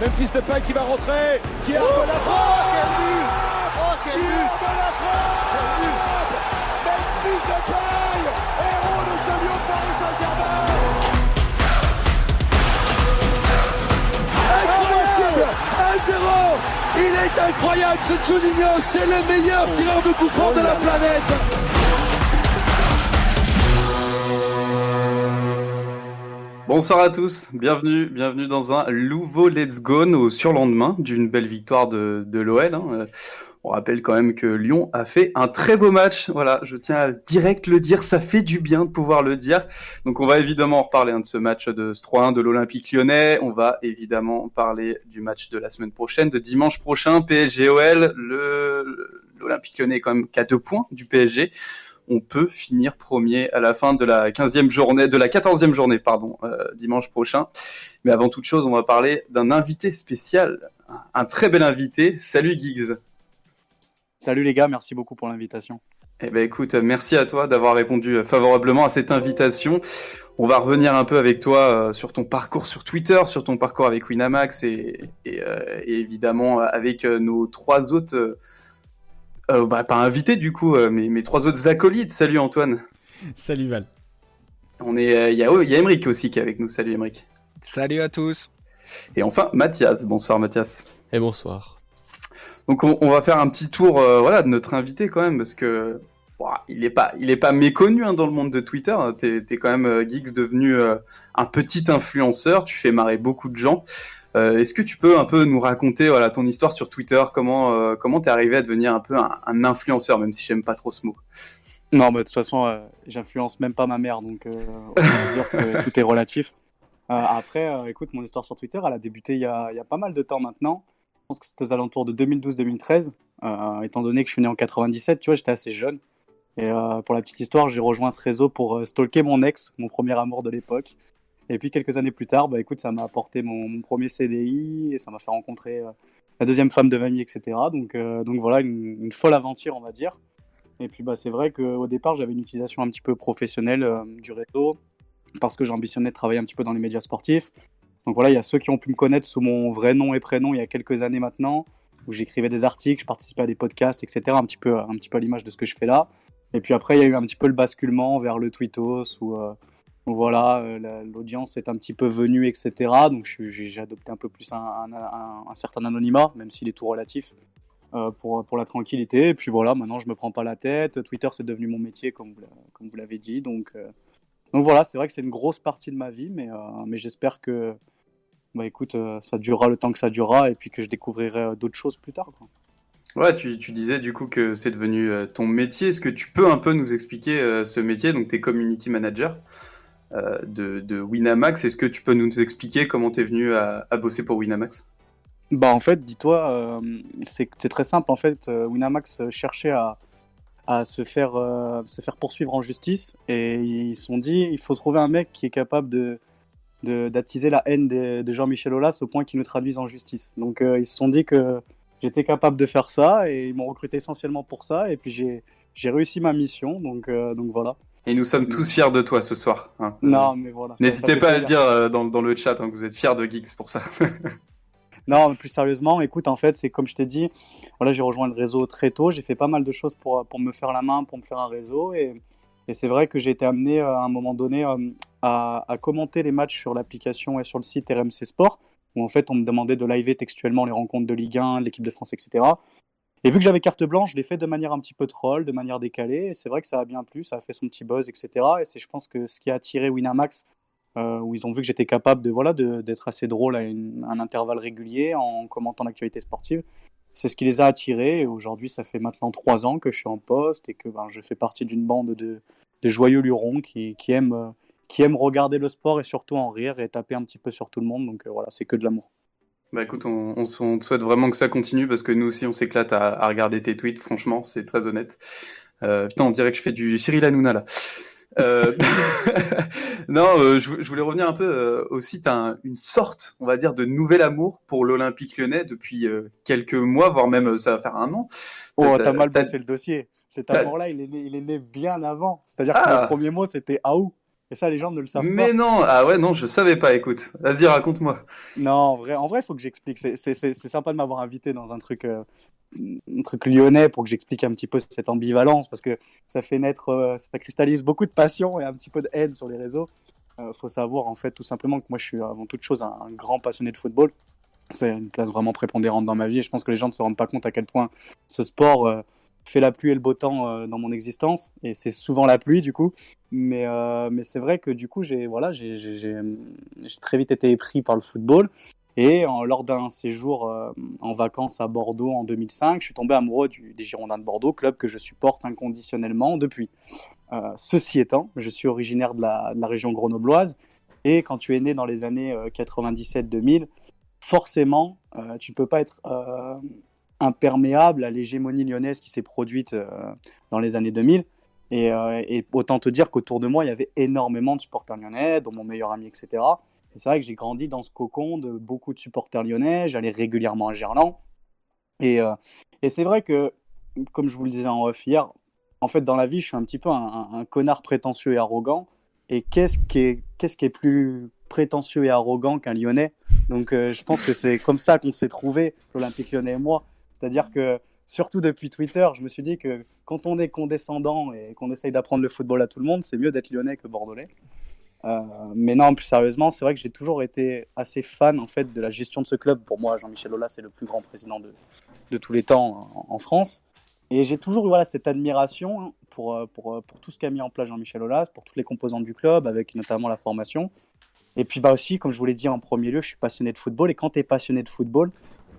Memphis Depay qui va rentrer, qui a oh, la frappe Oh quel but. Oh quel Qui but. Arme la frappe Memphis Depay, héros de ce lion de Paris Saint-Germain. Incroyable 1-0 Il est incroyable ce Juninho, c'est le meilleur tireur de coup franc de la planète Bonsoir à tous, bienvenue, bienvenue dans un nouveau Let's Go au surlendemain d'une belle victoire de, de l'OL. Hein. Euh, on rappelle quand même que Lyon a fait un très beau match. Voilà, je tiens à direct le dire, ça fait du bien de pouvoir le dire. Donc on va évidemment reparler hein, de ce match de 3-1 de l'Olympique lyonnais. On va évidemment parler du match de la semaine prochaine, de dimanche prochain, PSG-OL. L'Olympique lyonnais est quand même qu'à deux points du PSG on peut finir premier à la fin de la 15e journée, de la 14e journée, pardon, euh, dimanche prochain. Mais avant toute chose, on va parler d'un invité spécial, un très bel invité. Salut Giggs. Salut les gars, merci beaucoup pour l'invitation. Eh ben écoute, merci à toi d'avoir répondu favorablement à cette invitation. On va revenir un peu avec toi euh, sur ton parcours sur Twitter, sur ton parcours avec Winamax et, euh, évidemment avec nos trois autres euh, bah, pas invité du coup, euh, mais mes trois autres acolytes. Salut Antoine. Salut Val. On est, euh, il y a, oh, y a aussi qui est avec nous. Salut Emeric. Salut à tous. Et enfin Mathias. Bonsoir Mathias. Et bonsoir. Donc on, va faire un petit tour, voilà, de notre invité quand même parce que il est pas, il est pas méconnu hein, dans le monde de Twitter. T'es es quand même Geeks devenu un petit influenceur. Tu fais marrer beaucoup de gens. Euh, est-ce que tu peux un peu nous raconter ton histoire sur Twitter? Comment euh, comment t'es arrivé à devenir un peu un, influenceur, même si j'aime pas trop ce mot? Non, mais de toute façon, euh, j'influence même pas ma mère, donc on va dire que tout est relatif. après, écoute, mon histoire sur Twitter, elle a débuté il y a, il y a pas mal de temps maintenant. Je pense que c'était aux alentours de 2012-2013, étant donné que je suis né en 97, tu vois, j'étais assez jeune. Et pour la petite histoire, j'ai rejoint ce réseau pour stalker mon ex, mon premier amour de l'époque. Et puis quelques années plus tard, bah, écoute, ça m'a apporté mon, premier CDI et ça m'a fait rencontrer euh, la deuxième femme de famille, etc. Donc, euh, donc voilà, une, folle aventure, on va dire. Et puis bah, c'est vrai qu'au départ, j'avais une utilisation un petit peu professionnelle euh, du réseau parce que j'ambitionnais de travailler un petit peu dans les médias sportifs. Donc voilà, il y a ceux qui ont pu me connaître sous mon vrai nom et prénom il y a quelques années maintenant, où j'écrivais des articles, je participais à des podcasts, etc. Un petit peu, un petit peu à l'image de ce que je fais là. Et puis après, il y a eu un petit peu le basculement vers le tweetos ou voilà, euh, l'audience est un petit peu venue, etc. Donc j'ai adopté un peu plus un, certain anonymat, même s'il est tout relatif, euh, pour, pour la tranquillité. Et puis voilà, maintenant je me prends pas la tête. Twitter c'est devenu mon métier, comme vous, comme vous l'avez dit. Donc, euh, donc voilà, c'est vrai que c'est une grosse partie de ma vie, mais, mais j'espère que bah, écoute, ça durera le temps que ça durera et puis que je découvrirai d'autres choses plus tard. Ouais, tu, tu, disais du coup que c'est devenu ton métier. Est-ce que tu peux un peu nous expliquer ce métier? Donc, tu es community manager. Euh, de, Winamax. Est-ce que tu peux nous expliquer comment tu es venu à, bosser pour Winamax? Bah en fait, dis-toi, euh, c'est très simple. En fait, euh, Winamax cherchait à, à se faire se faire poursuivre en justice et ils se sont dit il faut trouver un mec qui est capable de d'attiser la haine de, Jean-Michel Aulas au point qu'il nous traduise en justice. Donc ils se sont dit que j'étais capable de faire ça et ils m'ont recruté essentiellement pour ça et puis j'ai réussi ma mission donc donc voilà. Et nous sommes tous fiers de toi ce soir. Hein. Non, mais voilà. N'hésitez pas à le dire euh, dans, dans, le chat hein, que vous êtes fiers de Geeks pour ça. non, plus sérieusement, écoute, en fait, c'est comme je t'ai dit, voilà, j'ai rejoint le réseau très tôt. J'ai fait pas mal de choses pour, pour me faire la main, pour me faire un réseau. Et, et c'est vrai que j'ai été amené euh, à un moment donné euh, à, à, commenter les matchs sur l'application et sur le site RMC Sport, où en fait, on me demandait de liver textuellement les rencontres de Ligue 1, l'équipe de France, etc. Et vu que j'avais carte blanche, je l'ai fait de manière un petit peu troll, de manière décalée. C'est vrai que ça a bien plu, ça a fait son petit buzz, etc. Et c'est, je pense, que ce qui a attiré Winamax, euh, où ils ont vu que j'étais capable de voilà d'être assez drôle à un intervalle régulier en commentant l'actualité sportive. C'est ce qui les a attirés. Et aujourd'hui, ça fait maintenant trois ans que je suis en poste et que ben, je fais partie d'une bande de, joyeux lurons aiment, qui aiment regarder le sport et surtout en rire et taper un petit peu sur tout le monde. Donc euh, voilà, c'est que de l'amour. Bah écoute, on, on, te souhaite vraiment que ça continue parce que nous aussi on s'éclate à, à, regarder tes tweets, franchement, c'est très honnête. Euh, putain, on dirait que je fais du Cyril Hanouna là. Euh, non, euh, je, je, voulais revenir un peu euh, aussi. Tu as une sorte, on va dire, de nouvel amour pour l'Olympique lyonnais depuis euh, quelques mois, voire même ça va faire un an. Oh, t'as mal passé le dossier. Cet amour-là, il est, né, il est né bien avant. C'est-à-dire que le ah. premier mot, c'était Aou. Et ça, les gens ne le savent Mais pas. Mais non, ah ouais, non, je savais pas, écoute. Vas-y, raconte-moi. Non, en vrai, en vrai, faut que j'explique. C'est sympa de m'avoir invité dans un truc, euh, un truc lyonnais pour que j'explique un petit peu cette ambivalence parce que ça fait naître, euh, ça cristallise beaucoup de passion et un petit peu de haine sur les réseaux. Euh, faut savoir, en fait, tout simplement que moi, je suis avant toute chose un, un grand passionné de football. C'est une place vraiment prépondérante dans ma vie et je pense que les gens ne se rendent pas compte à quel point ce sport euh, fait la pluie et le beau temps euh, dans mon existence et c'est souvent la pluie du coup. Mais, euh, mais c'est vrai que du coup j'ai voilà, j'ai très vite été pris par le football. Et lors d'un séjour euh, en vacances à Bordeaux en 2005 je suis tombé amoureux du, des Girondins de Bordeaux club que je supporte inconditionnellement depuis. Ceci étant je suis originaire de la, de la, région grenobloise. Et quand tu es né dans les années 97-2000 forcément tu ne peux pas être imperméable à l'hégémonie lyonnaise qui s'est produite euh, dans les années 2000. Et, euh, et autant te dire qu'autour de moi, il y avait énormément de supporters lyonnais, dont mon meilleur ami, etc. Et c'est vrai que j'ai grandi dans ce cocon de beaucoup de supporters lyonnais. J'allais régulièrement à Gerland. Et, euh, et c'est vrai que, comme je vous le disais en off hier, en fait, dans la vie, je suis un petit peu un, connard prétentieux et arrogant. Et qu'est-ce qui est, qu'est-ce qui est plus prétentieux et arrogant qu'un lyonnais? Donc, je pense que c'est comme ça qu'on s'est trouvé, l'Olympique lyonnais et moi. C'est-à-dire que, surtout depuis Twitter, je me suis dit que quand on est condescendant et qu'on essaye d'apprendre le football à tout le monde, c'est mieux d'être lyonnais que bordelais. Euh, mais non, plus sérieusement, c'est vrai que j'ai toujours été assez fan en fait de la gestion de ce club. Pour moi, Jean-Michel Aulas c'est le plus grand président de, de tous les temps en, France. Et j'ai toujours eu voilà, cette admiration pour, pour, pour tout ce qu'a mis en place Jean-Michel Aulas, pour toutes les composantes du club, avec notamment la formation. Et puis bah aussi, comme je vous l'ai dit en premier lieu, je suis passionné de football. Et quand tu es passionné de football,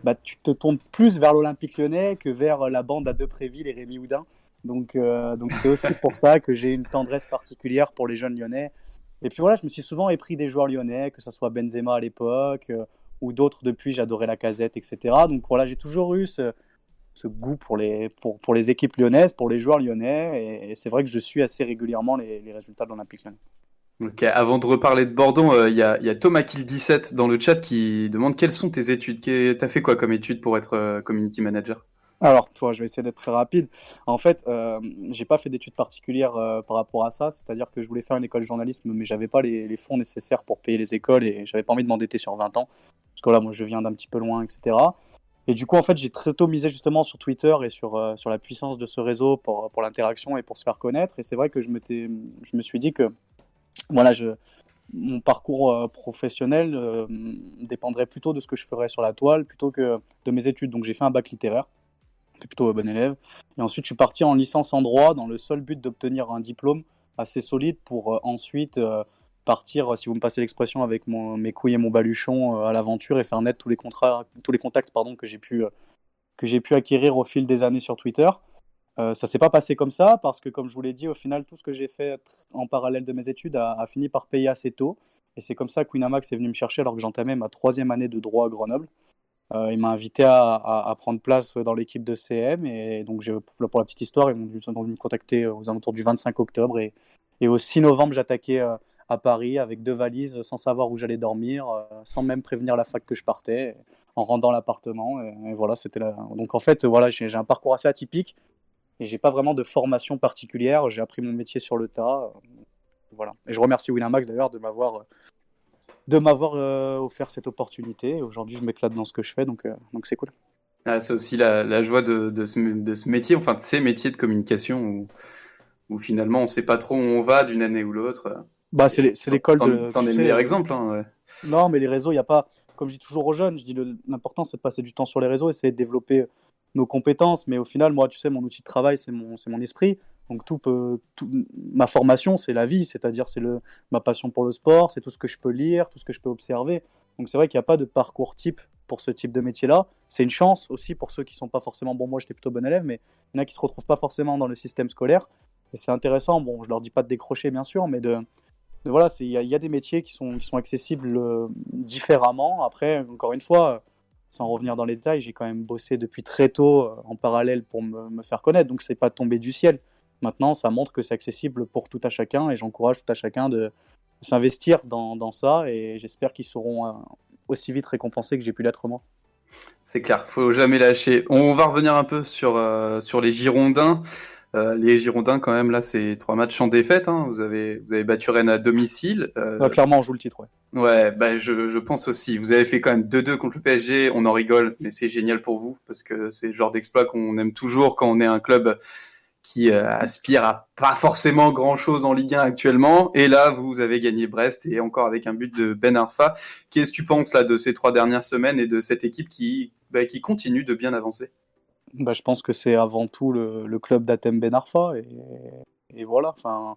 bah, tu te tournes plus vers l'Olympique lyonnais que vers la bande à Depréville et Rémi Houdin. Donc euh, donc c'est aussi pour ça que j'ai une tendresse particulière pour les jeunes lyonnais. Et puis voilà, je me suis souvent épris des joueurs lyonnais, que ce soit Benzema à l'époque euh, ou d'autres depuis, j'adorais la casette, etc. Donc voilà, j'ai toujours eu ce, goût pour les, pour, pour, les équipes lyonnaises, pour les joueurs lyonnais. Et, c'est vrai que je suis assez régulièrement les résultats de l'Olympique lyonnais. Ok, avant de reparler de il euh, y, a, y a Thomas Kill17 dans le chat qui demande quelles sont tes études? T'as fait quoi comme études pour être euh, community manager? Alors, toi, je vais essayer d'être très rapide. En fait, euh, j'ai pas fait d'études particulières euh, par rapport à ça. C'est-à-dire que je voulais faire une école de journalisme, mais j'avais pas les, fonds nécessaires pour payer les écoles et j'avais pas envie de m'endetter sur 20 ans. Parce que là, moi, je viens d'un petit peu loin, etc. Et du coup, en fait, j'ai très tôt misé justement sur Twitter et sur, sur la puissance de ce réseau pour, pour l'interaction et pour se faire connaître. Et c'est vrai que je, je me suis dit que, voilà, mon parcours euh, professionnel euh, dépendrait plutôt de ce que je ferais sur la toile plutôt que de mes études. Donc, j'ai fait un bac littéraire plutôt bon élève. Et ensuite, je suis parti en licence en droit dans le seul but d'obtenir un diplôme assez solide pour euh, ensuite euh, partir, si vous me passez l'expression, avec mon, mes couilles et mon baluchon euh, à l'aventure et faire naître tous les, contrats, tous les contacts pardon, que j'ai pu, que j'ai pu acquérir au fil des années sur Twitter. Euh, ça s'est pas passé comme ça parce que, comme je vous l'ai dit, au final, tout ce que j'ai fait en parallèle de mes études a, fini par payer assez tôt. Et c'est comme ça que Winamax est venu me chercher alors que j'entamais ma troisième année de droit à Grenoble. Euh, il m'a invité à, prendre place dans l'équipe de CM et donc pour la petite histoire, ils m'ont me contacter aux alentours du 25 octobre et, et au 6 novembre, j'attaquais euh, à Paris avec deux valises sans savoir où j'allais dormir, euh, sans même prévenir la fac que je partais, en rendant l'appartement et, et, voilà, c'était là. Donc en fait, voilà, j'ai un parcours assez atypique et j'ai pas vraiment de formation particulière. J'ai appris mon métier sur le tas, voilà. Et je remercie Winamax d'ailleurs de m'avoir de m'avoir euh, offert cette opportunité. Aujourd'hui, je m'éclate dans ce que je fais, donc euh, donc c'est cool. Ah, c'est aussi la, la joie de, de, ce, de, ce, métier, enfin de ces métiers de communication où, où finalement on ne sait pas trop où on va d'une année ou l'autre. Bah, c'est l'école de. T'en es le meilleur exemple. Hein, ouais. Non, mais les réseaux, il n'y a pas. Comme je dis toujours aux jeunes, je dis l'important c'est de passer du temps sur les réseaux, essayer de développer nos compétences. Mais au final, moi, tu sais, mon outil de travail, c'est mon, mon esprit. Donc tout peut, ma formation, c'est la vie, c'est-à-dire c'est le, ma passion pour le sport, c'est tout ce que je peux lire, tout ce que je peux observer. Donc c'est vrai qu'il n'y a pas de parcours type pour ce type de métier-là. C'est une chance aussi pour ceux qui sont pas forcément bon. Moi, j'étais plutôt bon élève, mais il y en a qui se retrouvent pas forcément dans le système scolaire. Et c'est intéressant. Bon, je leur dis pas de décrocher, bien sûr, mais de, de voilà, il y, y, a des métiers qui sont, qui sont accessibles euh, différemment. Après, encore une fois, sans revenir dans les détails, j'ai quand même bossé depuis très tôt euh, en parallèle pour me, faire connaître. Donc c'est pas tombé du ciel. Maintenant, ça montre que c'est accessible pour tout à chacun et j'encourage tout à chacun de, s'investir dans, dans, ça et j'espère qu'ils seront euh, aussi vite récompensés que j'ai pu l'être moi. C'est clair, faut jamais lâcher. On va revenir un peu sur, euh, sur les Girondins. Euh, les Girondins, quand même, là, c'est trois matchs en défaite. Hein. Vous, avez, vous avez battu Rennes à domicile. Euh... clairement, on joue le titre, ouais. Ouais, bah, je, je pense aussi. Vous avez fait quand même 2-2 contre le PSG. On en rigole, mais c'est génial pour vous parce que c'est le genre d'exploit qu'on aime toujours quand on est un club qui euh, aspire à pas forcément grand chose en Ligue 1 actuellement. Et là, vous avez gagné Brest et encore avec un but de Ben Arfa. Qu'est-ce que tu penses là de ces trois dernières semaines et de cette équipe qui, bah, qui continue de bien avancer? Bah, Je pense que c'est avant tout le, club d'Atem Ben Arfa. Et, et voilà, enfin,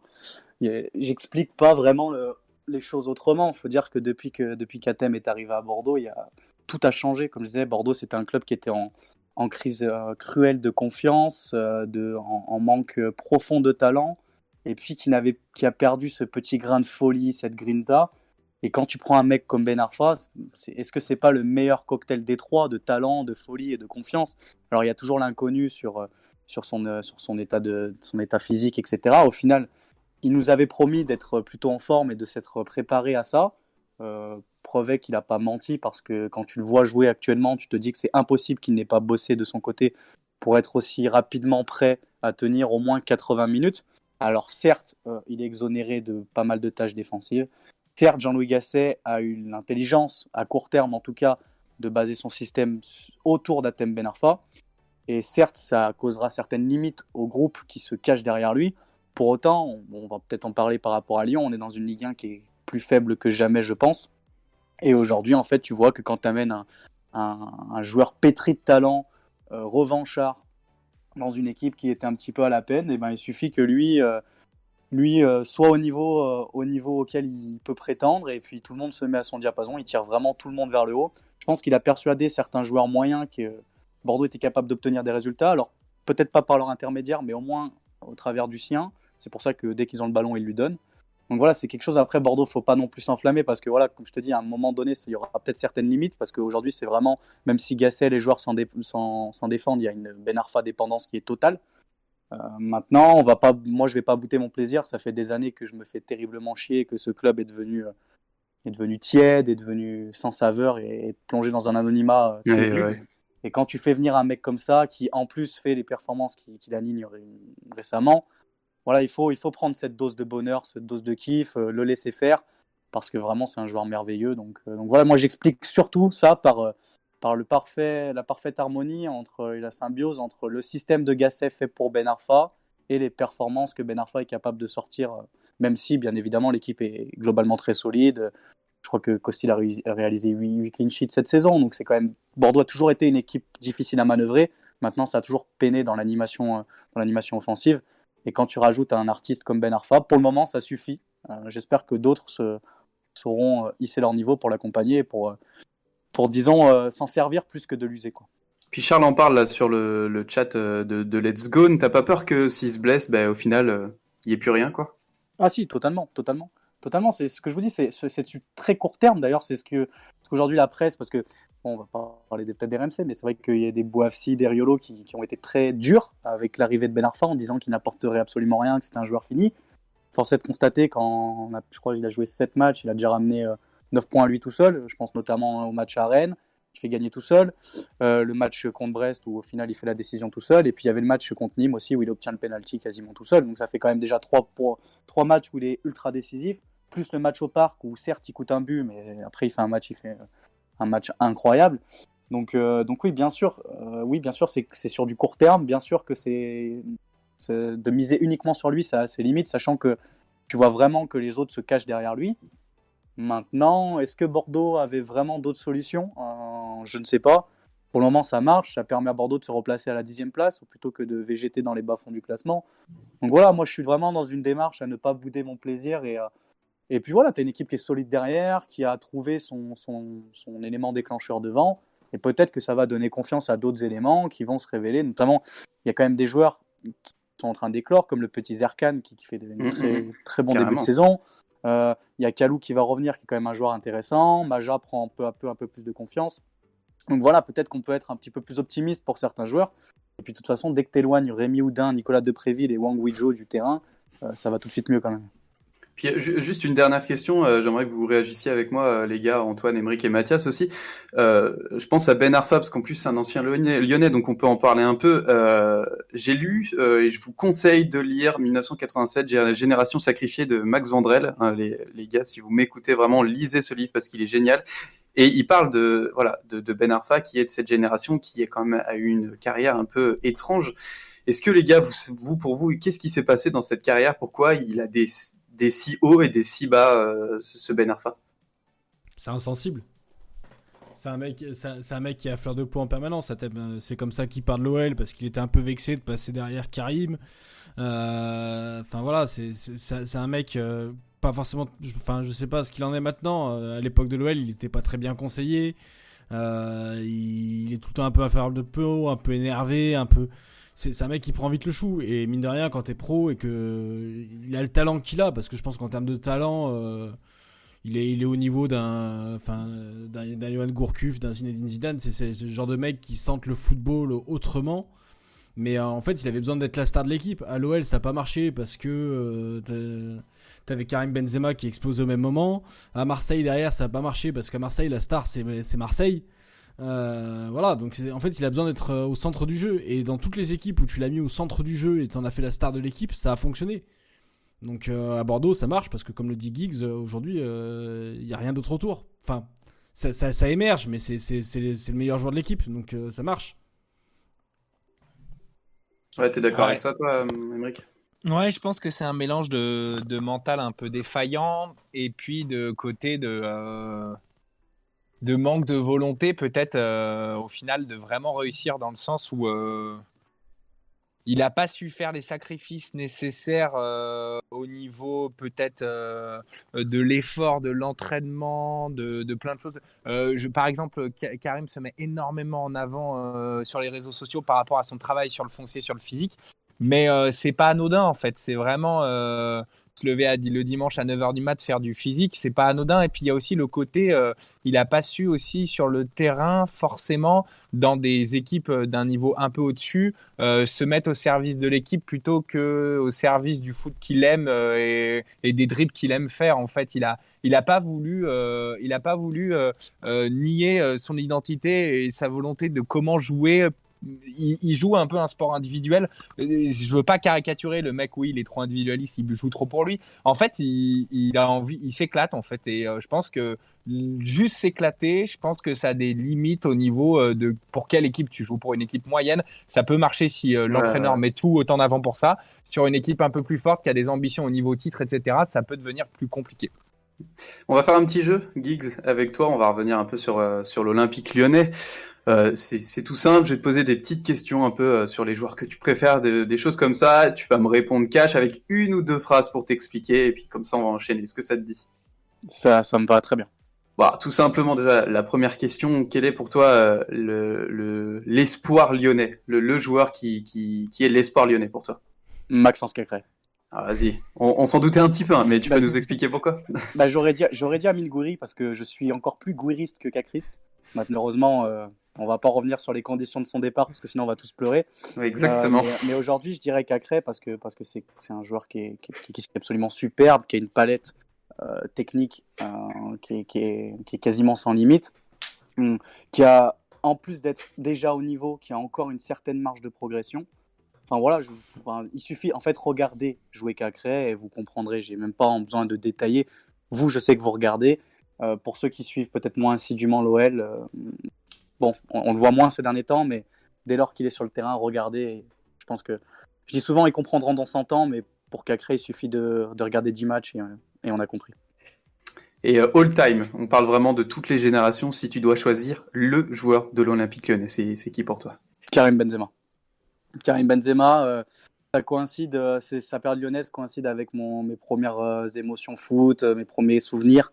j'explique pas vraiment le, les choses autrement. Il faut dire que depuis que depuis est arrivé à Bordeaux, il y a, tout a changé. Comme je disais, Bordeaux, c'était un club qui était en, en crise euh, cruelle de confiance, euh, de, en, manque euh, profond de talent, et puis qui, n'avait, qui a perdu ce petit grain de folie, cette grinta. Et quand tu prends un mec comme Ben Arfa, est-ce que c'est pas le meilleur cocktail des trois de talent, de folie et de confiance? Alors il y a toujours l'inconnu sur, sur, son, sur son, état de, son état physique, etc. Au final, il nous avait promis d'être plutôt en forme et de s'être préparé à ça. Euh, prouvait qu'il n'a pas menti parce que quand tu le vois jouer actuellement, tu te dis que c'est impossible qu'il n'ait pas bossé de son côté pour être aussi rapidement prêt à tenir au moins 80 minutes. Alors certes, euh, il est exonéré de pas mal de tâches défensives. Certes, Jean-Louis Gasset a eu l'intelligence, à court terme en tout cas, de baser son système autour d'Atem Benarfa. Et certes, ça causera certaines limites au groupe qui se cache derrière lui. Pour autant, on, va peut-être en parler par rapport à Lyon, on est dans une Ligue 1 qui est plus faible que jamais, je pense. Et aujourd'hui, en fait, tu vois que quand tu amènes un, un, joueur pétri de talent, euh, revanchard, dans une équipe qui était un petit peu à la peine, et eh ben, il suffit que lui, euh, lui euh, soit au niveau, au niveau auquel il peut prétendre, et puis tout le monde se met à son diapason, il tire vraiment tout le monde vers le haut. Je pense qu'il a persuadé certains joueurs moyens que Bordeaux était capable d'obtenir des résultats, alors peut-être pas par leur intermédiaire, mais au moins au travers du sien. C'est pour ça que dès qu'ils ont le ballon, ils lui donnent. Donc voilà, c'est quelque chose. Après, Bordeaux, faut pas non plus s'enflammer parce que voilà, comme je te dis, à un moment donné, il y aura peut-être certaines limites parce qu'aujourd'hui, c'est vraiment, même si Gasset, les joueurs s'en, défendent, il y a une Ben Arfa dépendance qui est totale. Euh, maintenant, on va pas, moi, je vais pas bouter mon plaisir. Ça fait des années que je me fais terriblement chier, que ce club est devenu, euh, est devenu tiède, est devenu sans saveur et plongé dans un anonymat. Euh, et quand tu fais venir un mec comme ça, qui en plus fait les performances qu'il qui aligne récemment, voilà, il faut, il faut prendre cette dose de bonheur, cette dose de kiff, le laisser faire, parce que vraiment c'est un joueur merveilleux. Donc, donc voilà, moi j'explique surtout ça par, par le parfait, la parfaite harmonie entre la symbiose entre le système de Gasset fait pour Ben Arfa et les performances que Ben Arfa est capable de sortir, même si bien évidemment l'équipe est globalement très solide. Je crois que Costil a réalisé 8, 8 clean sheets cette saison, donc c'est quand même Bordeaux a toujours été une équipe difficile à manœuvrer. Maintenant, ça a toujours peiné dans l'animation, dans l'animation offensive. Et quand tu rajoutes un artiste comme Ben Arfa, pour le moment, ça suffit. Euh, j'espère que d'autres sauront euh, hisser leur niveau pour l'accompagner et pour, euh, pour disons, s'en servir plus que de l'user. Quoi. Puis Charles en parle là sur le, le chat de, de, Let's Go. T'as pas peur que s'il se blesse, ben, au final, il n'y ait plus rien quoi? Ah si, totalement, totalement. Totalement, c'est ce que je vous dis, c'est très court terme d'ailleurs, c'est ce que ce qu'aujourd'hui la presse, parce que on va pas parler peut-être des RMC, mais c'est vrai qu'il y a des Boafsi, des Riolo qui, qui, ont été très durs avec l'arrivée de Ben Arfa en disant qu'il n'apporterait absolument rien, que c'était un joueur fini. Force est de constater, quand je crois qu'il a joué 7 matchs, il a déjà ramené 9 euh, points à lui tout seul. Je pense notamment au match à Rennes, qui fait gagner tout seul. Euh, le match contre Brest, où au final il fait la décision tout seul. Et puis il y avait le match contre Nîmes aussi, où il obtient le penalty quasiment tout seul. Donc ça fait quand même déjà 3, pour, 3 matchs où il est ultra décisif. Plus le match au parc, où certes il coûte un but, mais après il fait un match, il fait euh, un match incroyable. Donc, euh, donc oui, bien sûr, oui, bien sûr, c'est sur du court terme. Bien sûr que c'est de miser uniquement sur lui, ça a ses limites, sachant que tu vois vraiment que les autres se cachent derrière lui. Maintenant, est-ce que Bordeaux avait vraiment d'autres solutions? Euh, Je ne sais pas. Pour le moment, ça marche. Ça permet à Bordeaux de se replacer à la dixième place plutôt que de végéter dans les bas-fonds du classement. Donc voilà, moi je suis vraiment dans une démarche à ne pas bouder mon plaisir et à, et puis voilà, tu as une équipe qui est solide derrière, qui a trouvé son, son, son élément déclencheur devant. Et peut-être que ça va donner confiance à d'autres éléments qui vont se révéler. Notamment, il y a quand même des joueurs qui sont en train d'éclore, comme le petit Zerkan qui, qui fait des très, très bons débuts de saison. Euh, il y a Kalou qui va revenir, qui est quand même un joueur intéressant. Maja prend peu à peu un peu plus de confiance. Donc voilà, peut-être qu'on peut être un petit peu plus optimiste pour certains joueurs. Et puis de toute façon, dès que tu éloignes Rémi Houdin, Nicolas Depréville et Wang Wijo du terrain, euh, ça va tout de suite mieux quand même. Puis juste une dernière question, j'aimerais que vous réagissiez avec moi, les gars, Antoine, Émeric et Mathias aussi. je pense à Ben Arfa, parce qu'en plus c'est un ancien lyonnais, donc on peut en parler un peu. J'ai lu, et je vous conseille de lire 1987, Génération sacrifiée de Max Vandrel. Hein, les, les gars, si vous m'écoutez vraiment, lisez ce livre parce qu'il est génial. Et il parle de voilà de, de, Ben Arfa qui est de cette génération qui est quand même a eu une carrière un peu étrange. Est-ce que les gars, vous, vous pour vous, qu'est-ce qui s'est passé dans cette carrière? Pourquoi il a des, des si hauts et des si bas, euh, ce Ben Arfa C'est insensible. C'est un mec, c'est un mec qui a fleur de peau en permanence. C'est comme ça qu'il parle de l'OL parce qu'il était un peu vexé de passer derrière Karim. Euh, enfin voilà, c'est un mec euh, pas forcément. Enfin, je sais pas ce qu'il en est maintenant. à l'époque de l'OL, il était pas très bien conseillé. il, est tout le temps un peu à fleur de peau, un peu énervé, un peu c'est un mec qui prend vite le chou. Et mine de rien, quand t'es pro et que il a le talent qu'il a, parce que je pense qu'en termes de talent, euh, il, est, au niveau d'un enfin, d'un Johan Gourcuff, d'un Zinedine Zidane. C'est ce genre de mec qui sente le football autrement. Mais euh, en fait, il avait besoin d'être la star de l'équipe. À l'OL, ça n'a pas marché parce que euh, t'avais Karim Benzema qui explose au même moment. À Marseille, derrière, ça n'a pas marché parce qu'à Marseille, la star, c'est Marseille. Euh, voilà, donc en fait, il a besoin d'être euh, au centre du jeu. Et dans toutes les équipes où tu l'as mis au centre du jeu et t'en as fait la star de l'équipe, ça a fonctionné. Donc euh, à Bordeaux, ça marche parce que, comme le dit Giggs, aujourd'hui, il n'y a rien d'autre autour. Enfin, ça, ça, émerge, mais c'est le meilleur joueur de l'équipe, donc ça marche. Ouais, t'es d'accord avec ça, toi, Emmerich Ouais, je pense que c'est un mélange de, de, mental un peu défaillant et puis de côté de de manque de volonté peut-être euh, au final de vraiment réussir dans le sens où euh, il n'a pas su faire les sacrifices nécessaires euh, au niveau peut-être de l'effort, de l'entraînement, de, plein de choses. Je, par exemple, Karim se met énormément en avant sur les réseaux sociaux par rapport à son travail sur le foncier, sur le physique. Mais c'est pas anodin en fait. C'est vraiment se lever le dimanche à 9h du mat, faire du physique, c'est pas anodin. Et puis il y a aussi le côté, euh, il a pas su aussi sur le terrain, forcément, dans des équipes euh, d'un niveau un peu au-dessus, euh, se mettre au service de l'équipe plutôt que au service du foot qu'il aime et, des dribbles qu'il aime faire. En fait, il a, il a pas voulu, il a pas voulu nier son identité et sa volonté de comment jouer il, joue un peu un sport individuel. Je veux pas caricaturer le mec, oui, il est trop individualiste, il joue trop pour lui. En fait, il, a envie, il s'éclate en fait. Et euh, je pense que juste s'éclater, je pense que ça a des limites au niveau euh, de pour quelle équipe tu joues. Pour une équipe moyenne, ça peut marcher si euh, l'entraîneur met tout autant d'avant pour ça. Sur une équipe un peu plus forte qui a des ambitions au niveau titre, etc., ça peut devenir plus compliqué. On va faire un petit jeu, Giggs, avec toi. On va revenir un peu sur, sur l'Olympique lyonnais. Euh, c'est tout simple, je vais te poser des petites questions un peu euh, sur les joueurs que tu préfères, des, choses comme ça. Tu vas me répondre cash avec une ou deux phrases pour t'expliquer, et puis comme ça on va enchaîner. Est-ce que ça te dit? Ça, ça me va très bien. Bah, tout simplement déjà, la première question, quel est pour toi euh, l'espoir le, lyonnais, le, joueur qui, qui, qui est l'espoir lyonnais pour toi? Maxence Cacré. Ah, vas-y, on, s'en doutait un petit peu, hein, mais tu peux bah, nous expliquer pourquoi? Bah, J'aurais dit, dit Amine Gouiri parce que je suis encore plus gouiriste que Cacriste. Malheureusement, on va pas revenir sur les conditions de son départ parce que sinon on va tous pleurer. exactement. Euh, mais, aujourd'hui, je dirais Cacré parce que parce que c'est un joueur qui est, qui, est, absolument superbe, qui a une palette euh, technique euh, qui, est, qui, est, quasiment sans limite, hum, qui a en plus d'être déjà au niveau, qui a encore une certaine marge de progression. Enfin voilà, je, il suffit en fait regarder jouer Cacré et vous comprendrez. J'ai même pas besoin de détailler. Vous, je sais que vous regardez. pour ceux qui suivent peut-être moins assidûment l'OL, bon, on, le voit moins ces derniers temps, mais dès lors qu'il est sur le terrain, regardez. Je pense que, je dis souvent, ils comprendront dans 100 ans, mais pour Cacré, il suffit de, regarder 10 matchs et, on a compris. Et euh, all time, on parle vraiment de toutes les générations. Si tu dois choisir le joueur de l'Olympique lyonnais, c'est qui pour toi? Karim Benzema. Karim Benzema, euh, ça coïncide, euh, sa période lyonnaise coïncide avec mon, mes premières émotions foot, mes premiers souvenirs.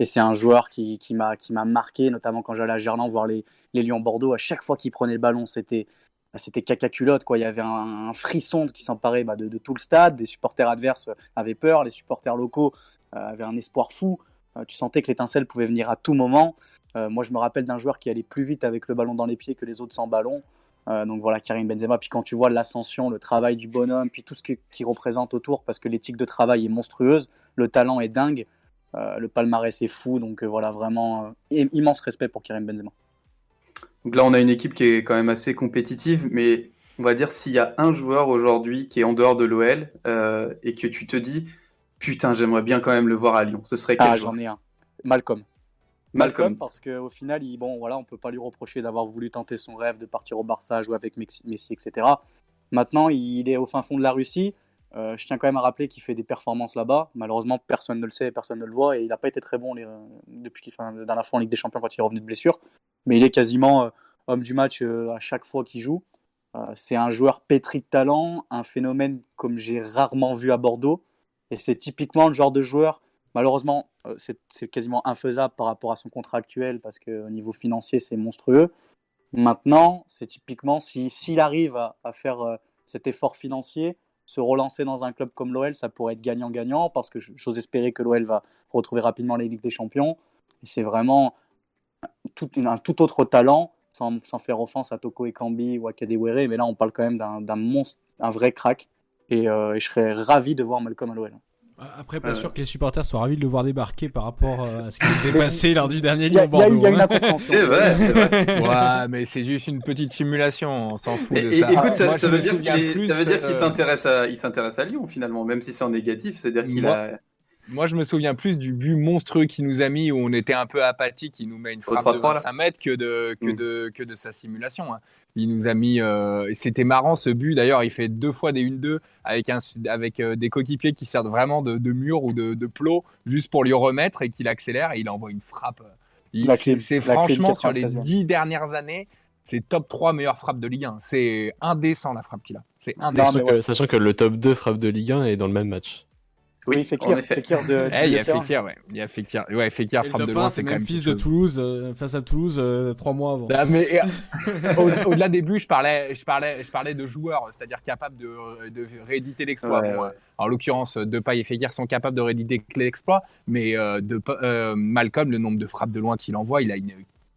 Et c'est un joueur qui, m'a marqué, notamment quand j'allais à Gerland voir les, les Lions-Bordeaux. À chaque fois qu'il prenait le ballon, c'était c'était caca culotte. Il y avait un, frisson qui s'emparait bah, de, tout le stade. Des supporters adverses avaient peur, les supporters locaux euh, avaient un espoir fou. Euh, tu sentais que l'étincelle pouvait venir à tout moment. Euh, moi, je me rappelle d'un joueur qui allait plus vite avec le ballon dans les pieds que les autres sans ballon. Euh, donc voilà, Karim Benzema. Puis quand tu vois l'ascension, le travail du bonhomme, puis tout ce qu'il représente autour, parce que l'éthique de travail est monstrueuse, le talent est dingue, euh, le palmarès est fou. Donc euh, voilà, vraiment immense respect pour Karim Benzema. Donc là, on a une équipe qui est quand même assez compétitive, mais on va dire s'il y a un joueur aujourd'hui qui est en dehors de l'OL et que tu te dis, putain, j'aimerais bien quand même le voir à Lyon, ce serait quel Ah, j'en ai un. Malcolm. Malcolm, parce qu'au final, il, bon, voilà, on peut pas lui reprocher d'avoir voulu tenter son rêve de partir au Barça, jouer avec Messi, etc. Maintenant, il est au fin fond de la Russie. Euh, je tiens quand même à rappeler qu'il fait des performances là-bas. Malheureusement, personne ne le sait, personne ne le voit, et il n'a pas été très bon les, depuis qu'il fait la dernière fois en Ligue des Champions quand il est revenu de blessure. Mais il est quasiment euh, homme du match euh, à chaque fois qu'il joue. c'est un joueur pétri de talent, un phénomène comme j'ai rarement vu à Bordeaux, et c'est typiquement le genre de joueur Malheureusement, euh, c'est quasiment infaisable par rapport à son contrat actuel parce qu'au niveau financier, c'est monstrueux. Maintenant, c'est typiquement s'il arrive à, faire euh, cet effort financier, se relancer dans un club comme l'OL, ça pourrait être gagnant-gagnant parce que j'ose espérer que l'OL va retrouver rapidement Ligue des Champions. C'est vraiment tout, un tout autre talent, sans, faire offense à Toko Ekambi ou à Kadewere, mais là on parle quand même d'un monstre, un vrai crack. Et, euh, et, je serais ravi de voir Malcolm à l'OL. Après, pas sûr que les supporters soient ravis de le voir débarquer par rapport euh, à ce qui s'est passé lors du dernier Lyon Bordeaux. Hein. C'est vrai, c'est vrai. ouais, mais c'est juste une petite simulation, on s'en fout de et, ça. Écoute, ça, ça, veut dire qu'il s'intéresse à, il s'intéresse à Lyon finalement, même si c'est en négatif, c'est-à-dire qu'il a. Moi, je me souviens plus du but monstrueux qu'il nous a mis où on était un peu apathique, il nous met une frappe de 25 mètres que de, que, mm. de, que de sa simulation. Hein. Il nous a mis. Euh, c'était marrant ce but. D'ailleurs, il fait deux fois des 1-2 avec, un, avec euh, des coéquipiers qui servent vraiment de, de mur ou de, de plot juste pour lui remettre et qu'il accélère et il envoie une frappe. C'est franchement sur les dix dernières années, c'est top 3 meilleures frappes de Ligue 1. C'est indécent la frappe qu'il a. C'est indécent. Sachant que le top 2 frappe de Ligue 1 est dans le même match. Oui, Fekir, Fekir de. Eh, il y a Fekir, ouais. Il y a Fekir, ouais, Fekir frappe de loin, c'est quand même fils de Toulouse euh, face à Toulouse euh, trois mois avant. Ah, mais au-delà des buts, je parlais, je parlais, je parlais de joueurs, c'est-à-dire capables de, de rééditer l'exploit. En l'occurrence, Depay et Fekir sont capables de rééditer l'exploit, mais euh, de, Malcolm, le nombre de frappes de loin qu'il envoie, il a une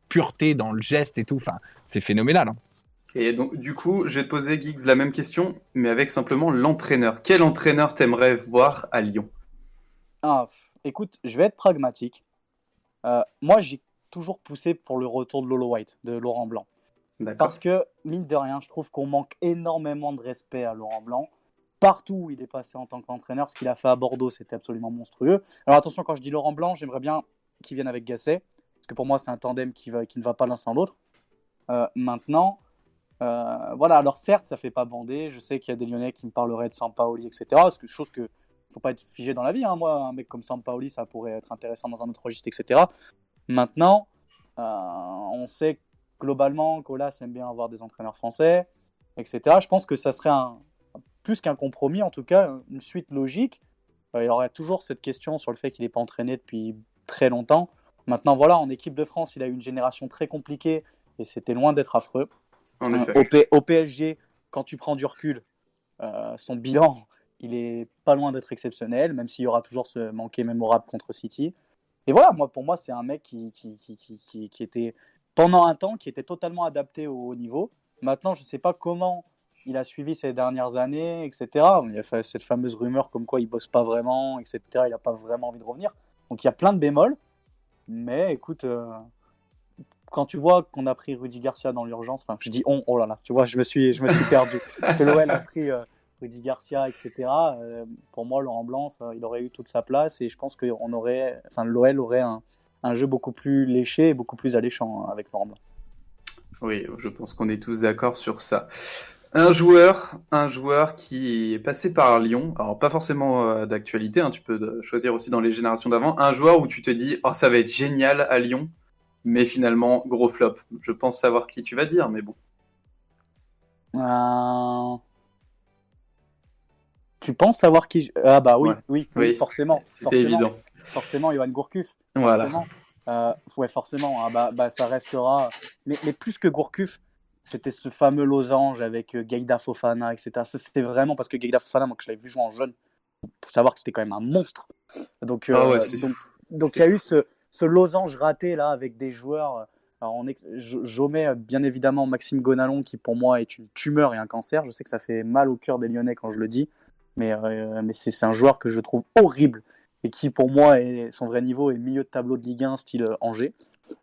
pureté dans le geste et tout. Enfin, c'est phénoménal. Hein. Et donc, du coup, je vais te poser, Giggs, la même question, mais avec simplement l'entraîneur. Quel entraîneur t'aimerais voir à Lyon? Ah, Écoute, je vais être pragmatique. Euh, moi, j'ai toujours poussé pour le retour de Lolo White, de Laurent Blanc. Parce que, mine de rien, je trouve qu'on manque énormément de respect à Laurent Blanc. Partout où il est passé en tant qu'entraîneur, ce qu'il a fait à Bordeaux, c'était absolument monstrueux. Alors attention, quand je dis Laurent Blanc, j'aimerais bien qu'il vienne avec Gasset, parce que pour moi, c'est un tandem qui, va, qui ne va pas l'un sans l'autre. Euh, maintenant, voilà, alors certes, ça fait pas bander. Je sais qu'il y a des Lyonnais qui me parleraient de Sampaoli, etc. Que chose que faut pas être figé dans la vie. Hein. Moi, un mec comme Sampaoli, ça pourrait être intéressant dans un autre registre, etc. Maintenant, euh, on sait globalement qu'Olas aime bien avoir des entraîneurs français, etc. Je pense que ça serait plus qu'un compromis, en tout cas, une suite logique. Euh, il y aurait toujours cette question sur le fait qu'il n'est pas entraîné depuis très longtemps. Maintenant, voilà, en équipe de France, il a eu une génération très compliquée et c'était loin d'être affreux. Au, PSG, quand tu prends du recul, euh, son bilan, il est pas loin d'être exceptionnel, même s'il y aura toujours ce manqué mémorable contre City. Et voilà, moi, pour moi, c'est un mec qui, qui, qui, qui, était, pendant un temps, qui était totalement adapté au haut niveau. Maintenant, je ne sais pas comment il a suivi ces dernières années, etc. Il y a cette fameuse rumeur comme quoi il bosse pas vraiment, etc. Il n'a pas vraiment envie de revenir. Donc il y a plein de bémols. Mais écoute, euh, quand tu vois qu'on a pris Rudy Garcia dans l'urgence, enfin, je dis on, oh là là, tu vois, je me suis, je me suis perdu. que l'OL a pris euh, Rudy Garcia, etc. Euh, pour moi, Laurent Blanc, il aurait eu toute sa place et je pense que on aurait, enfin, l'OL aurait un, un, jeu beaucoup plus léché et beaucoup plus alléchant hein, avec Laurent Blanc. Oui, je pense qu'on est tous d'accord sur ça. Un joueur, un joueur qui est passé par Lyon, alors pas forcément euh, d'actualité, hein, tu peux choisir aussi dans les générations d'avant, un joueur où tu te dis, oh ça va être génial à Lyon, mais finalement, gros flop. Je pense savoir qui tu vas dire, mais bon. Euh, tu penses savoir qui Ah bah oui, oui, oui, forcément. C'était évident. Forcément, Johan Gourcuff. Voilà. Euh, ouais, forcément. Ah bah, bah, ça restera. Mais, mais plus que Gourcuff, c'était ce fameux losange avec euh, Gaïda Fofana, etc. Ça, c'était vraiment parce que Gaïda Fofana, moi, que je l'avais vu jouer en jeune, pour savoir que c'était quand même un monstre. Donc, ah donc, donc il y a eu ce, ce losange raté là avec des joueurs je- j'omets euh, bien évidemment Maxime Gonalon, qui pour moi est une tumeur et un cancer. Je sais que ça fait mal au cœur des Lyonnais quand je le dis, mais, euh, mais c'est un joueur que je trouve horrible et qui pour moi, est, son vrai niveau est milieu de tableau de Ligue 1, style euh, Angers.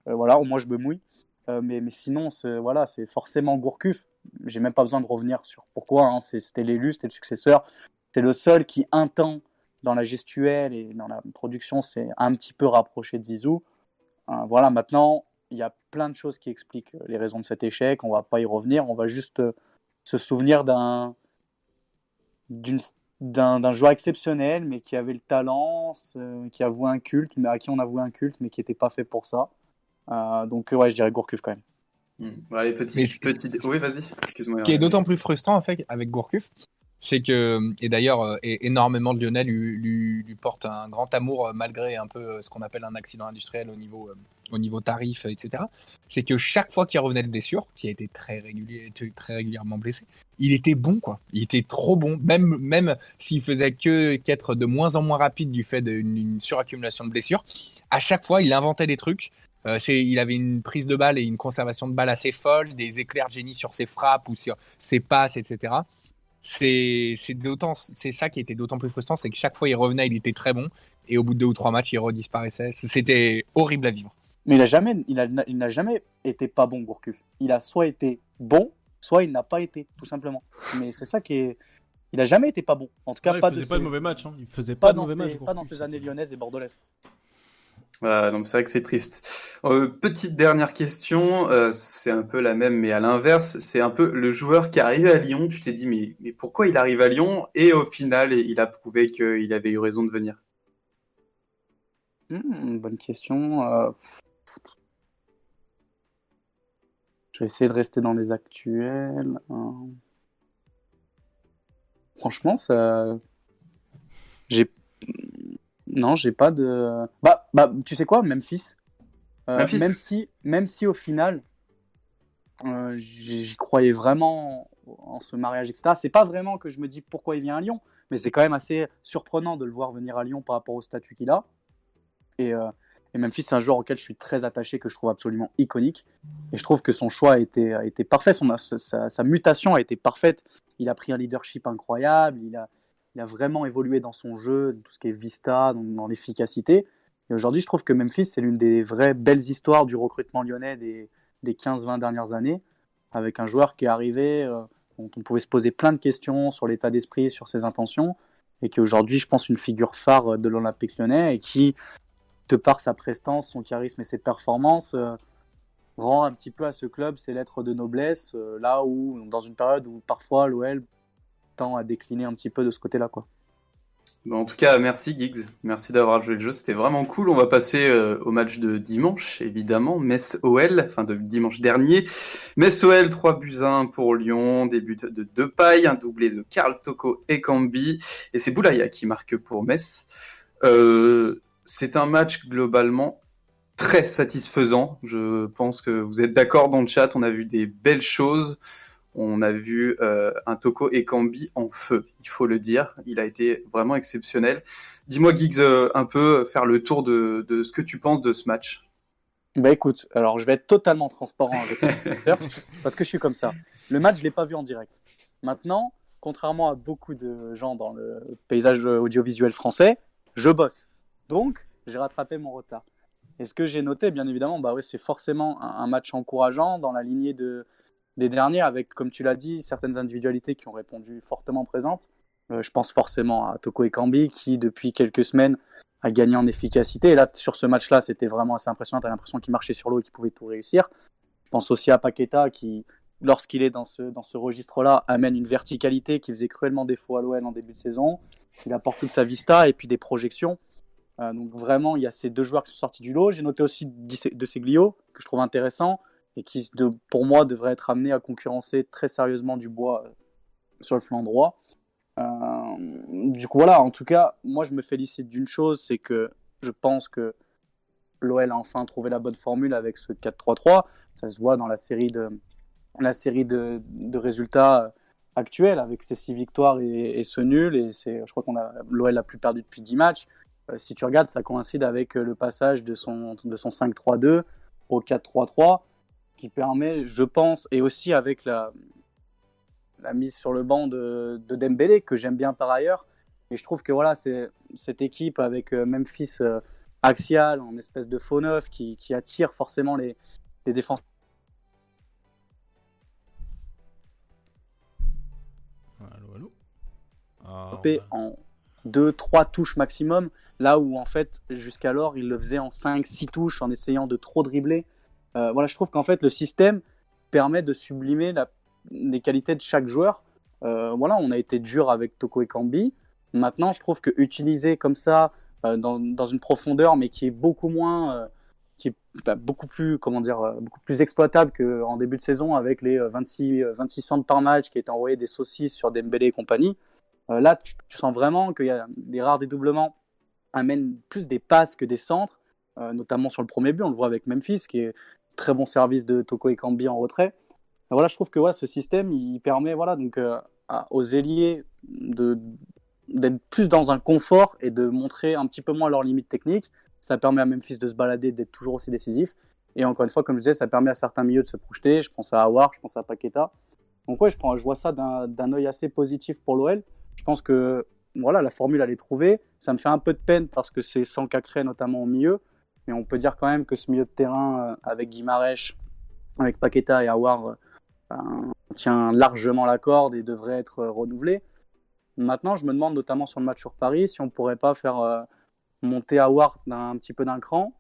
Euh, voilà, au moins je me mouille. Euh, mais, mais sinon, c'est voilà, forcément Gourcuff. J'ai même pas besoin de revenir sur pourquoi. hein. C'était l'élu, c'était le successeur. C'est le seul qui, un temps, dans la gestuelle et dans la production, s'est un petit peu rapproché de Zizou. Euh, voilà, maintenant, il y a plein de choses qui expliquent les raisons de cet échec. On va pas y revenir. On va juste euh, se souvenir d'un d'une- d'un d'un joueur exceptionnel, mais qui avait le talent, euh, qui a voué un culte, mais à qui on a voué un culte, mais qui n'était pas fait pour ça. Euh, donc, ouais, je dirais Gourcuff quand même. Hmm. Voilà, les petites. Oui, vas-y, excuse-moi. Ce qui est d'autant plus frustrant en fait avec Gourcuff, c'est que, et d'ailleurs euh, énormément de Lyonnais lui, lui, lui portent un grand amour euh, malgré un peu euh, ce qu'on appelle un accident industriel au niveau, au niveau tarif, etc. C'est que chaque fois qu'il revenait de blessure, qui a été très, régulièrement blessé, il était bon quoi. Il était trop bon, même, même s'il faisait que qu'être de moins en moins rapide du fait d'une suraccumulation de blessures. À chaque fois, il inventait des trucs. Il avait une prise de balle et une conservation de balle assez folle, des éclairs de génie sur ses frappes ou sur ses passes, etc. C'est, c'est d'autant, c'est ça qui était d'autant plus frustrant, c'est que chaque fois il revenait, il était très bon, et au bout de deux ou trois matchs, il redisparaissait. C'était horrible à vivre. Mais il a jamais, il a, il n'a jamais été pas bon, Gourcuff. Il a soit été bon, soit il n'a pas été, tout simplement. Mais c'est ça qui est. Il a jamais été pas bon. En tout cas, Ouais, il pas, faisait de pas de ses- mauvais match. Hein. Il faisait pas pas de mauvais match. pas dans ces années lyonnaises et bordelaises. Donc c'est vrai que c'est triste. Euh, petite dernière question, euh, c'est un peu la même, mais à l'inverse, c'est un peu le joueur qui est arrivé à Lyon, tu t'es dit, mais, pourquoi il arrive à Lyon? Et au final, il a prouvé qu'il avait eu raison de venir? Hmm, bonne question. euh, Je vais essayer de rester dans les actuels. Franchement, ça. J'ai. Non, j'ai pas de. Bah, bah, tu sais quoi, Memphis? Euh, Memphis. Même si, même si au final, euh, j'y croyais vraiment en ce mariage, etc. C'est pas vraiment que je me dis pourquoi il vient à Lyon, mais c'est quand même assez surprenant de le voir venir à Lyon par rapport au statut qu'il a. Et, euh, et Memphis, c'est un joueur auquel je suis très attaché, que je trouve absolument iconique. Et je trouve que son choix a été, a été parfait, son, sa, sa mutation a été parfaite. Il a pris un leadership incroyable, il a, il a vraiment évolué dans son jeu, tout ce qui est vista, dans, l'efficacité. Et aujourd'hui, je trouve que Memphis, c'est l'une des vraies belles histoires du recrutement lyonnais des, des 15-20 dernières années, avec un joueur qui est arrivé, euh, dont on pouvait se poser plein de questions sur l'état d'esprit, sur ses intentions, et qui aujourd'hui, je pense, une figure phare de l'Olympique lyonnais, et qui, de par sa prestance, son charisme et ses performances, euh, rend un petit peu à ce club ses lettres de noblesse, euh, là où, dans une période où parfois l'OL à décliner un petit peu de ce côté-là. quoi. En tout cas, merci Giggs, merci d'avoir joué le jeu, c'était vraiment cool. On va passer euh, au match de dimanche, évidemment, Metz-OL, enfin de dimanche dernier. Metz-OL, 3 buts à 1 pour Lyon, des buts de Depay, un doublé de Karl Toko et Cambi, et c'est Boulaya qui marque pour Metz. Euh, c'est un match globalement très satisfaisant, je pense que vous êtes d'accord dans le chat, on a vu des belles choses. On a vu euh, un Toko Ekambi en feu, il faut le dire. Il a été vraiment exceptionnel. Dis-moi, Giggs, euh, un peu faire le tour de, de, ce que tu penses de ce match. Bah écoute, alors je vais être totalement transparent avec parce que je suis comme ça. Le match, je l'ai pas vu en direct. Maintenant, contrairement à beaucoup de gens dans le paysage audiovisuel français, je bosse. Donc, j'ai rattrapé mon retard. Et ce que j'ai noté, bien évidemment, bah oui, c'est forcément un, un match encourageant dans la lignée de, derniers, avec, comme tu l'as dit, certaines individualités qui ont répondu fortement présentes. Euh, je pense forcément à Toko Ekambi, qui depuis quelques semaines a gagné en efficacité. Et là, sur ce match-là, c'était vraiment assez impressionnant. Tu as l'impression qu'il marchait sur l'eau et qu'il pouvait tout réussir. Je pense aussi à Paqueta, qui, lorsqu'il est dans ce, dans ce registre-là, amène une verticalité qui faisait cruellement défaut à l'OL en début de saison. Il apporte toute sa vista et puis des projections. Euh, donc vraiment, il y a ces deux joueurs qui sont sortis du lot. J'ai noté aussi de Seglio, que je trouve intéressant et qui, pour moi, devrait être amené à concurrencer très sérieusement Dubois euh, sur le flanc droit. Euh, du coup, voilà, en tout cas, moi, je me félicite d'une chose, c'est que je pense que l'OL a enfin trouvé la bonne formule avec ce 4-3-3. Ça se voit dans la série de, la série de, résultats actuels avec ces six victoires et, ce nul. Et je crois qu'on a l'OL a plus perdu depuis 10 matchs. Euh, si tu regardes, ça coïncide avec le passage de son, de son 5-3-2 au 4-3-3. Qui permet, je pense, et aussi avec la, la mise sur le banc de, de Dembélé, que j'aime bien par ailleurs. Et je trouve que voilà, c'est cette équipe avec euh, Memphis euh, axial, en espèce de faux neuf, qui, qui attire forcément les, les défenses. Allô, allô Ah, en 2-3 touches maximum, là où en fait jusqu'alors il le faisait en 5-6 touches en essayant de trop dribbler. Euh, voilà, je trouve qu'en fait le système permet de sublimer les qualités de chaque joueur. Euh, voilà, on a été dur avec Toko et Kambi. Maintenant, je trouve que utiliser comme ça euh, dans, dans une profondeur, mais qui est beaucoup moins, qui est bah, beaucoup plus, comment dire, beaucoup plus exploitable qu'en début de saison avec les euh, 26, euh, 26 centres par match qui étaient envoyés des saucisses sur Dembélé et compagnie. Là, tu, sens vraiment a des rares dédoublements amènent plus des passes que des centres, notamment sur le premier but. On le voit avec Memphis, qui est très bon service de Toko et Kambi en retrait. Et voilà, je trouve que ouais, ce système, il permet voilà, donc, euh, aux ailiers d'être plus dans un confort et de montrer un petit peu moins leurs limites techniques. Ça permet à Memphis de se balader, d'être toujours aussi décisif. Et encore une fois, comme je disais, ça permet à certains milieux de se projeter. Je pense à Awar, je pense à Paqueta. Donc ouais, je, prends, je vois ça d'un œil assez positif pour l'OL. Je pense que voilà, la formule, elle est trouvée. Ça me fait un peu de peine parce que c'est sans Cacré, notamment au milieu. Mais on peut dire quand même que ce milieu de terrain, euh, avec Guimarèche, avec Paqueta et Awar, euh, tient largement la corde et devrait être euh, renouvelé. Maintenant, je me demande notamment sur le match sur Paris si on pourrait pas faire monter Awar un petit peu d'un cran,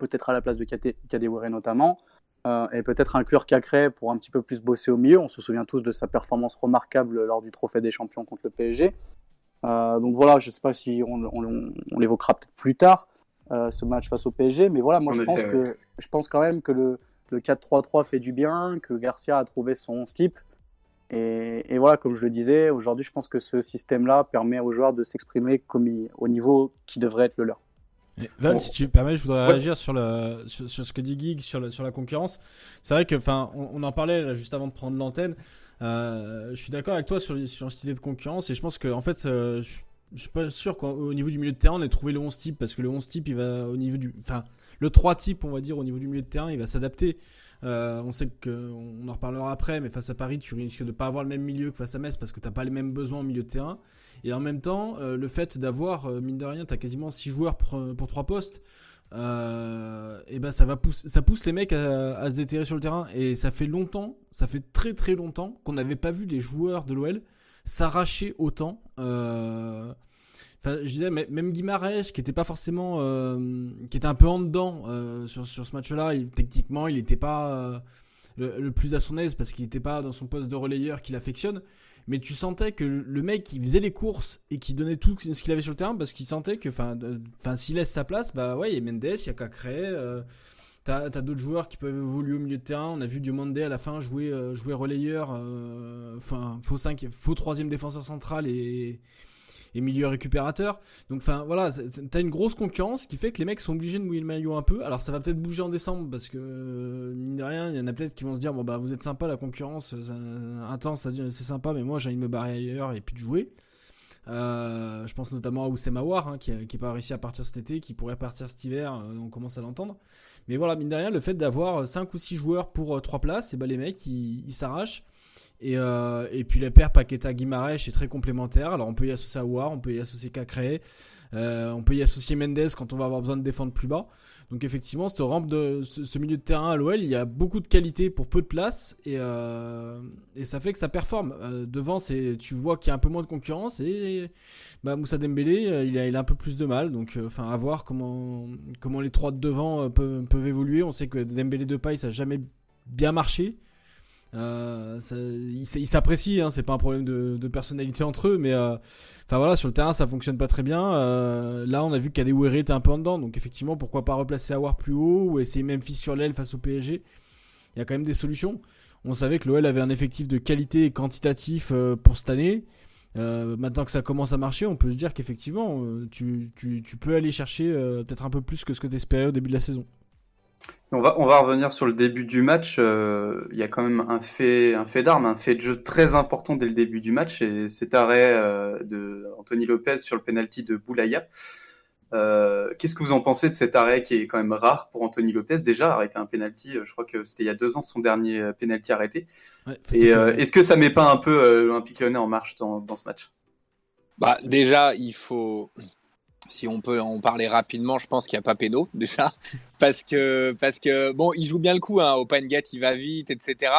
peut-être à la place de Kade- Kadewere notamment, et peut-être inclure Cacré pour un petit peu plus bosser au milieu. On se souvient tous de sa performance remarquable lors du Trophée des Champions contre le PSG. Donc voilà, je ne sais pas si on, on- l'évoquera peut-être plus tard, ce match face au PSG, mais voilà, moi je pense, que, je pense quand même que le, le 4-3-3 fait du bien, que Garcia a trouvé son type. Et, et voilà, comme je le disais, aujourd'hui, je pense que ce système-là permet aux joueurs de s'exprimer comme il- au niveau qui devrait être le leur. Et Val, Bon. si tu me permets, je voudrais Ouais. réagir sur, le, sur, sur ce que dit Gig, sur, la- sur la concurrence. C'est vrai que, enfin, on, on en parlait là, juste avant de prendre l'antenne. Euh, je suis d'accord avec toi sur, sur cette idée de concurrence et je pense que, en fait, euh, je, je suis pas sûr qu'au niveau du milieu de terrain, on ait trouvé le 11 type parce que le 11 type, il va au niveau du, enfin, le 3 type, on va dire, au niveau du milieu de terrain, il va s'adapter. Euh, on sait que, on en reparlera après, mais face à Paris, tu risques de pas avoir le même milieu que face à Metz parce que t'as pas les mêmes besoins au milieu de terrain. Et en même temps, euh, le fait d'avoir, euh, mine de rien, t'as quasiment 6 joueurs pour, pour 3 postes, et ben ça va pousse les mecs à, à se déterrer sur le terrain. Et ça fait longtemps, ça fait très très longtemps qu'on n'avait pas vu les joueurs de l'OL s'arracher autant. Euh, Enfin, je disais, même Guimarães, qui était pas forcément, euh, qui était un peu en dedans euh, sur, sur ce match-là, techniquement, il n'était pas euh, le, plus à son aise parce qu'il n'était pas dans son poste de relayeur qu'il affectionne. Mais tu sentais que le mec, il faisait les courses et qui donnait tout ce qu'il avait sur le terrain parce qu'il sentait que, enfin, s'il laisse sa place, bah ouais, il y a Mendes, il y a Cacré. T'as as, d'autres joueurs qui peuvent évoluer au milieu de terrain. On a vu Diomandé à la fin jouer, euh, jouer relayeur, euh, enfin faux 5, faux troisième défenseur central et, et milieu récupérateur. Donc enfin voilà, t'as une grosse concurrence qui fait que les mecs sont obligés de mouiller le maillot un peu. Alors ça va peut-être bouger en décembre parce que euh, mine de rien, il y en a peut-être qui vont se dire bon bah vous êtes sympa la concurrence, intense, c'est sympa, mais moi j'ai envie de me barrer ailleurs et puis de jouer. Je pense notamment à Oussem Aouar hein, qui, qui pas réussi à partir cet été, qui pourrait partir cet hiver, on commence à l'entendre. Mais voilà, mine de rien, le fait d'avoir 5 ou 6 joueurs pour 3 places, et ben les mecs ils s'arrachent. Et, euh, puis la paire Paqueta Guimarães est très complémentaire. Alors on peut y associer Aouar, on peut y associer Cacré, euh, on peut y associer Mendes quand on va avoir besoin de défendre plus bas. Donc effectivement, ce, milieu de terrain à l'OL, il y a beaucoup de qualité pour peu de place et, euh, ça fait que ça performe. Euh, devant, c'est tu vois qu'il y a un peu moins de concurrence et bah, Moussa Dembélé, euh, il a, un peu plus de mal. Donc enfin à voir comment les trois de devant peuvent, peuvent évoluer. On sait que Dembélé de paille ça n'a jamais bien marché. Euh, ça- ils s'apprécient, hein, c'est pas un problème de, de personnalité entre eux, mais euh, enfin voilà, sur le terrain ça fonctionne pas très bien. Euh, là, on a vu qu'Adewere était un peu en dedans, donc effectivement, pourquoi pas replacer Awar plus haut ou essayer Memphis sur l'aile face au PSG. Il y a quand même des solutions. On savait que l'OL avait un effectif de qualité et quantitatif euh, pour cette année. Euh, maintenant que ça commence à marcher, on peut se dire qu'effectivement, tu, tu, tu peux aller chercher peut-être un peu plus que ce que tu espérais au début de la saison. On va, on va revenir sur le début du match. Euh, Il y a quand même un fait, un fait d'arme, un fait de jeu très important dès le début du match, et cet arrêt euh, de Anthony Lopez sur le penalty de Boulaya. Euh, Qu'est-ce que vous en pensez de cet arrêt qui est quand même rare pour Anthony Lopez? Déjà arrêter un penalty euh, Je crois que c'était il y a deux ans son dernier penalty arrêté. Ouais, Et euh, est-ce que ça met pas un peu euh, l'Olympique Lyonnais en marche dans, dans ce match? Bah, déjà, il faut. Si on peut en parler rapidement, je pense qu'il n'y a pas péno, déjà. Parce que, parce que, bon, il joue bien le coup, hein. Open Gate, il va vite, etc.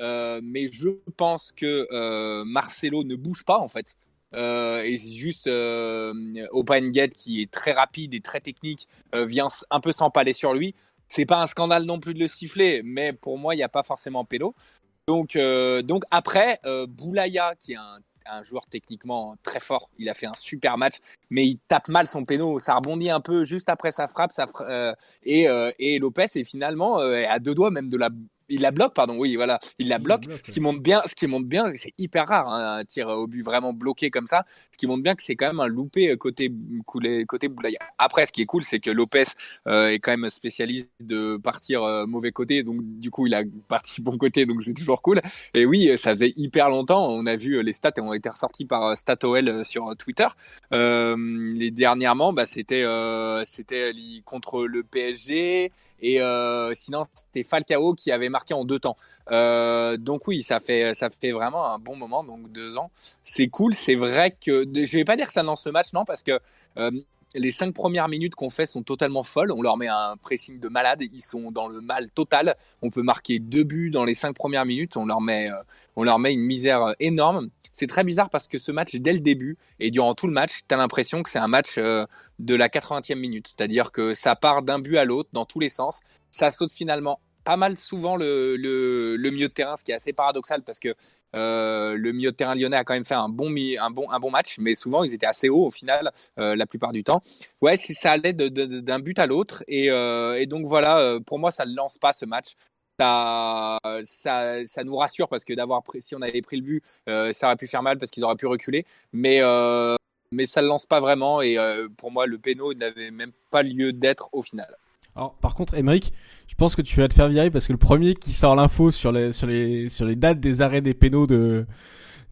Euh, mais je pense que euh, Marcelo ne bouge pas, en fait. Euh, et c'est juste Open Gate, qui est très rapide et très technique, vient un peu s'empaler sur lui. C'est pas un scandale non plus de le siffler, mais pour moi, il n'y a pas forcément péno. Donc, donc après, Boulaya, qui est un, un joueur techniquement très fort, il a fait un super match, mais il tape mal son péno, ça rebondit un peu juste après sa frappe, euh, et, euh, et Lopez est finalement euh, à deux doigts même de la, il la bloque, pardon, oui, voilà, il la Il la bloque. Ce ouais. qui montre bien, ce qui montre bien, c'est hyper rare hein, un tir au but vraiment bloqué comme ça. Ce qui montre bien que c'est quand même un loupé euh, côté côté, côté Boulaya. Après, ce qui est cool, c'est que Lopez euh, est quand même spécialiste de partir euh, mauvais côté, donc du coup, il a parti bon côté, donc c'est toujours cool. Et oui, ça faisait hyper longtemps. On a vu euh, les stats ont été ressortis par StatOL sur Twitter. Euh, les dernièrement, bah, c'était euh, c'était contre le PSG. Et euh, sinon, c'était Falcao qui avait marqué en deux temps. Euh, donc oui, ça fait ça fait vraiment un bon moment, donc deux ans. C'est cool. C'est vrai que je vais pas dire ça lance le match, non, parce que euh, les cinq premières minutes qu'on fait sont totalement folles. On leur met un pressing de malade. Ils sont dans le mal total. On peut marquer deux buts dans les cinq premières minutes. On leur met euh, on leur met une misère euh, énorme. C'est très bizarre parce que ce match, dès le début et durant tout le match, tu as l'impression que c'est un match euh, de la 80e minute. C'est-à-dire que ça part d'un but à l'autre, dans tous les sens. Ça saute finalement pas mal souvent le, milieu de terrain, ce qui est assez paradoxal parce que euh, le milieu de terrain lyonnais a quand même fait un bon, match, mais souvent ils étaient assez hauts au final, euh, la plupart du temps. Ouais, ça allait d'un but à l'autre. Et, euh, donc voilà, pour moi, ça ne lance pas ce match. Ça, ça, nous rassure parce que d'avoir si on avait pris le but, ça aurait pu faire mal parce qu'ils auraient pu reculer. Mais, mais ça ne lance pas vraiment. Et pour moi, le péno n'avait même pas lieu d'être au final. Alors, par contre, Emeric, je pense que tu vas te faire virer parce que le premier qui sort l'info sur les, sur les, sur les dates des arrêts des pénaux de,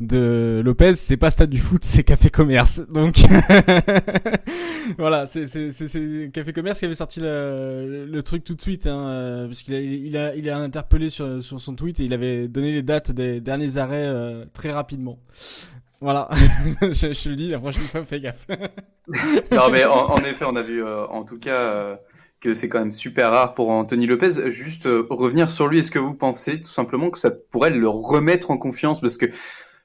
de Lopez, c'est pas Stade du Foot, c'est Café Commerce. Donc, voilà, c'est, c'est, Café Commerce qui avait sorti le, le truc tout de suite, hein, euh, parce qu'il a, il a, il a interpellé sur, sur son tweet et il avait donné les dates des derniers arrêts euh, très rapidement. Voilà, je, je le dis, la prochaine fois, fais gaffe. Non, mais en, en effet, on a vu euh, en tout cas euh, que c'est quand même super rare pour Anthony Lopez. Juste euh, revenir sur lui, est-ce que vous pensez tout simplement que ça pourrait le remettre en confiance? Parce que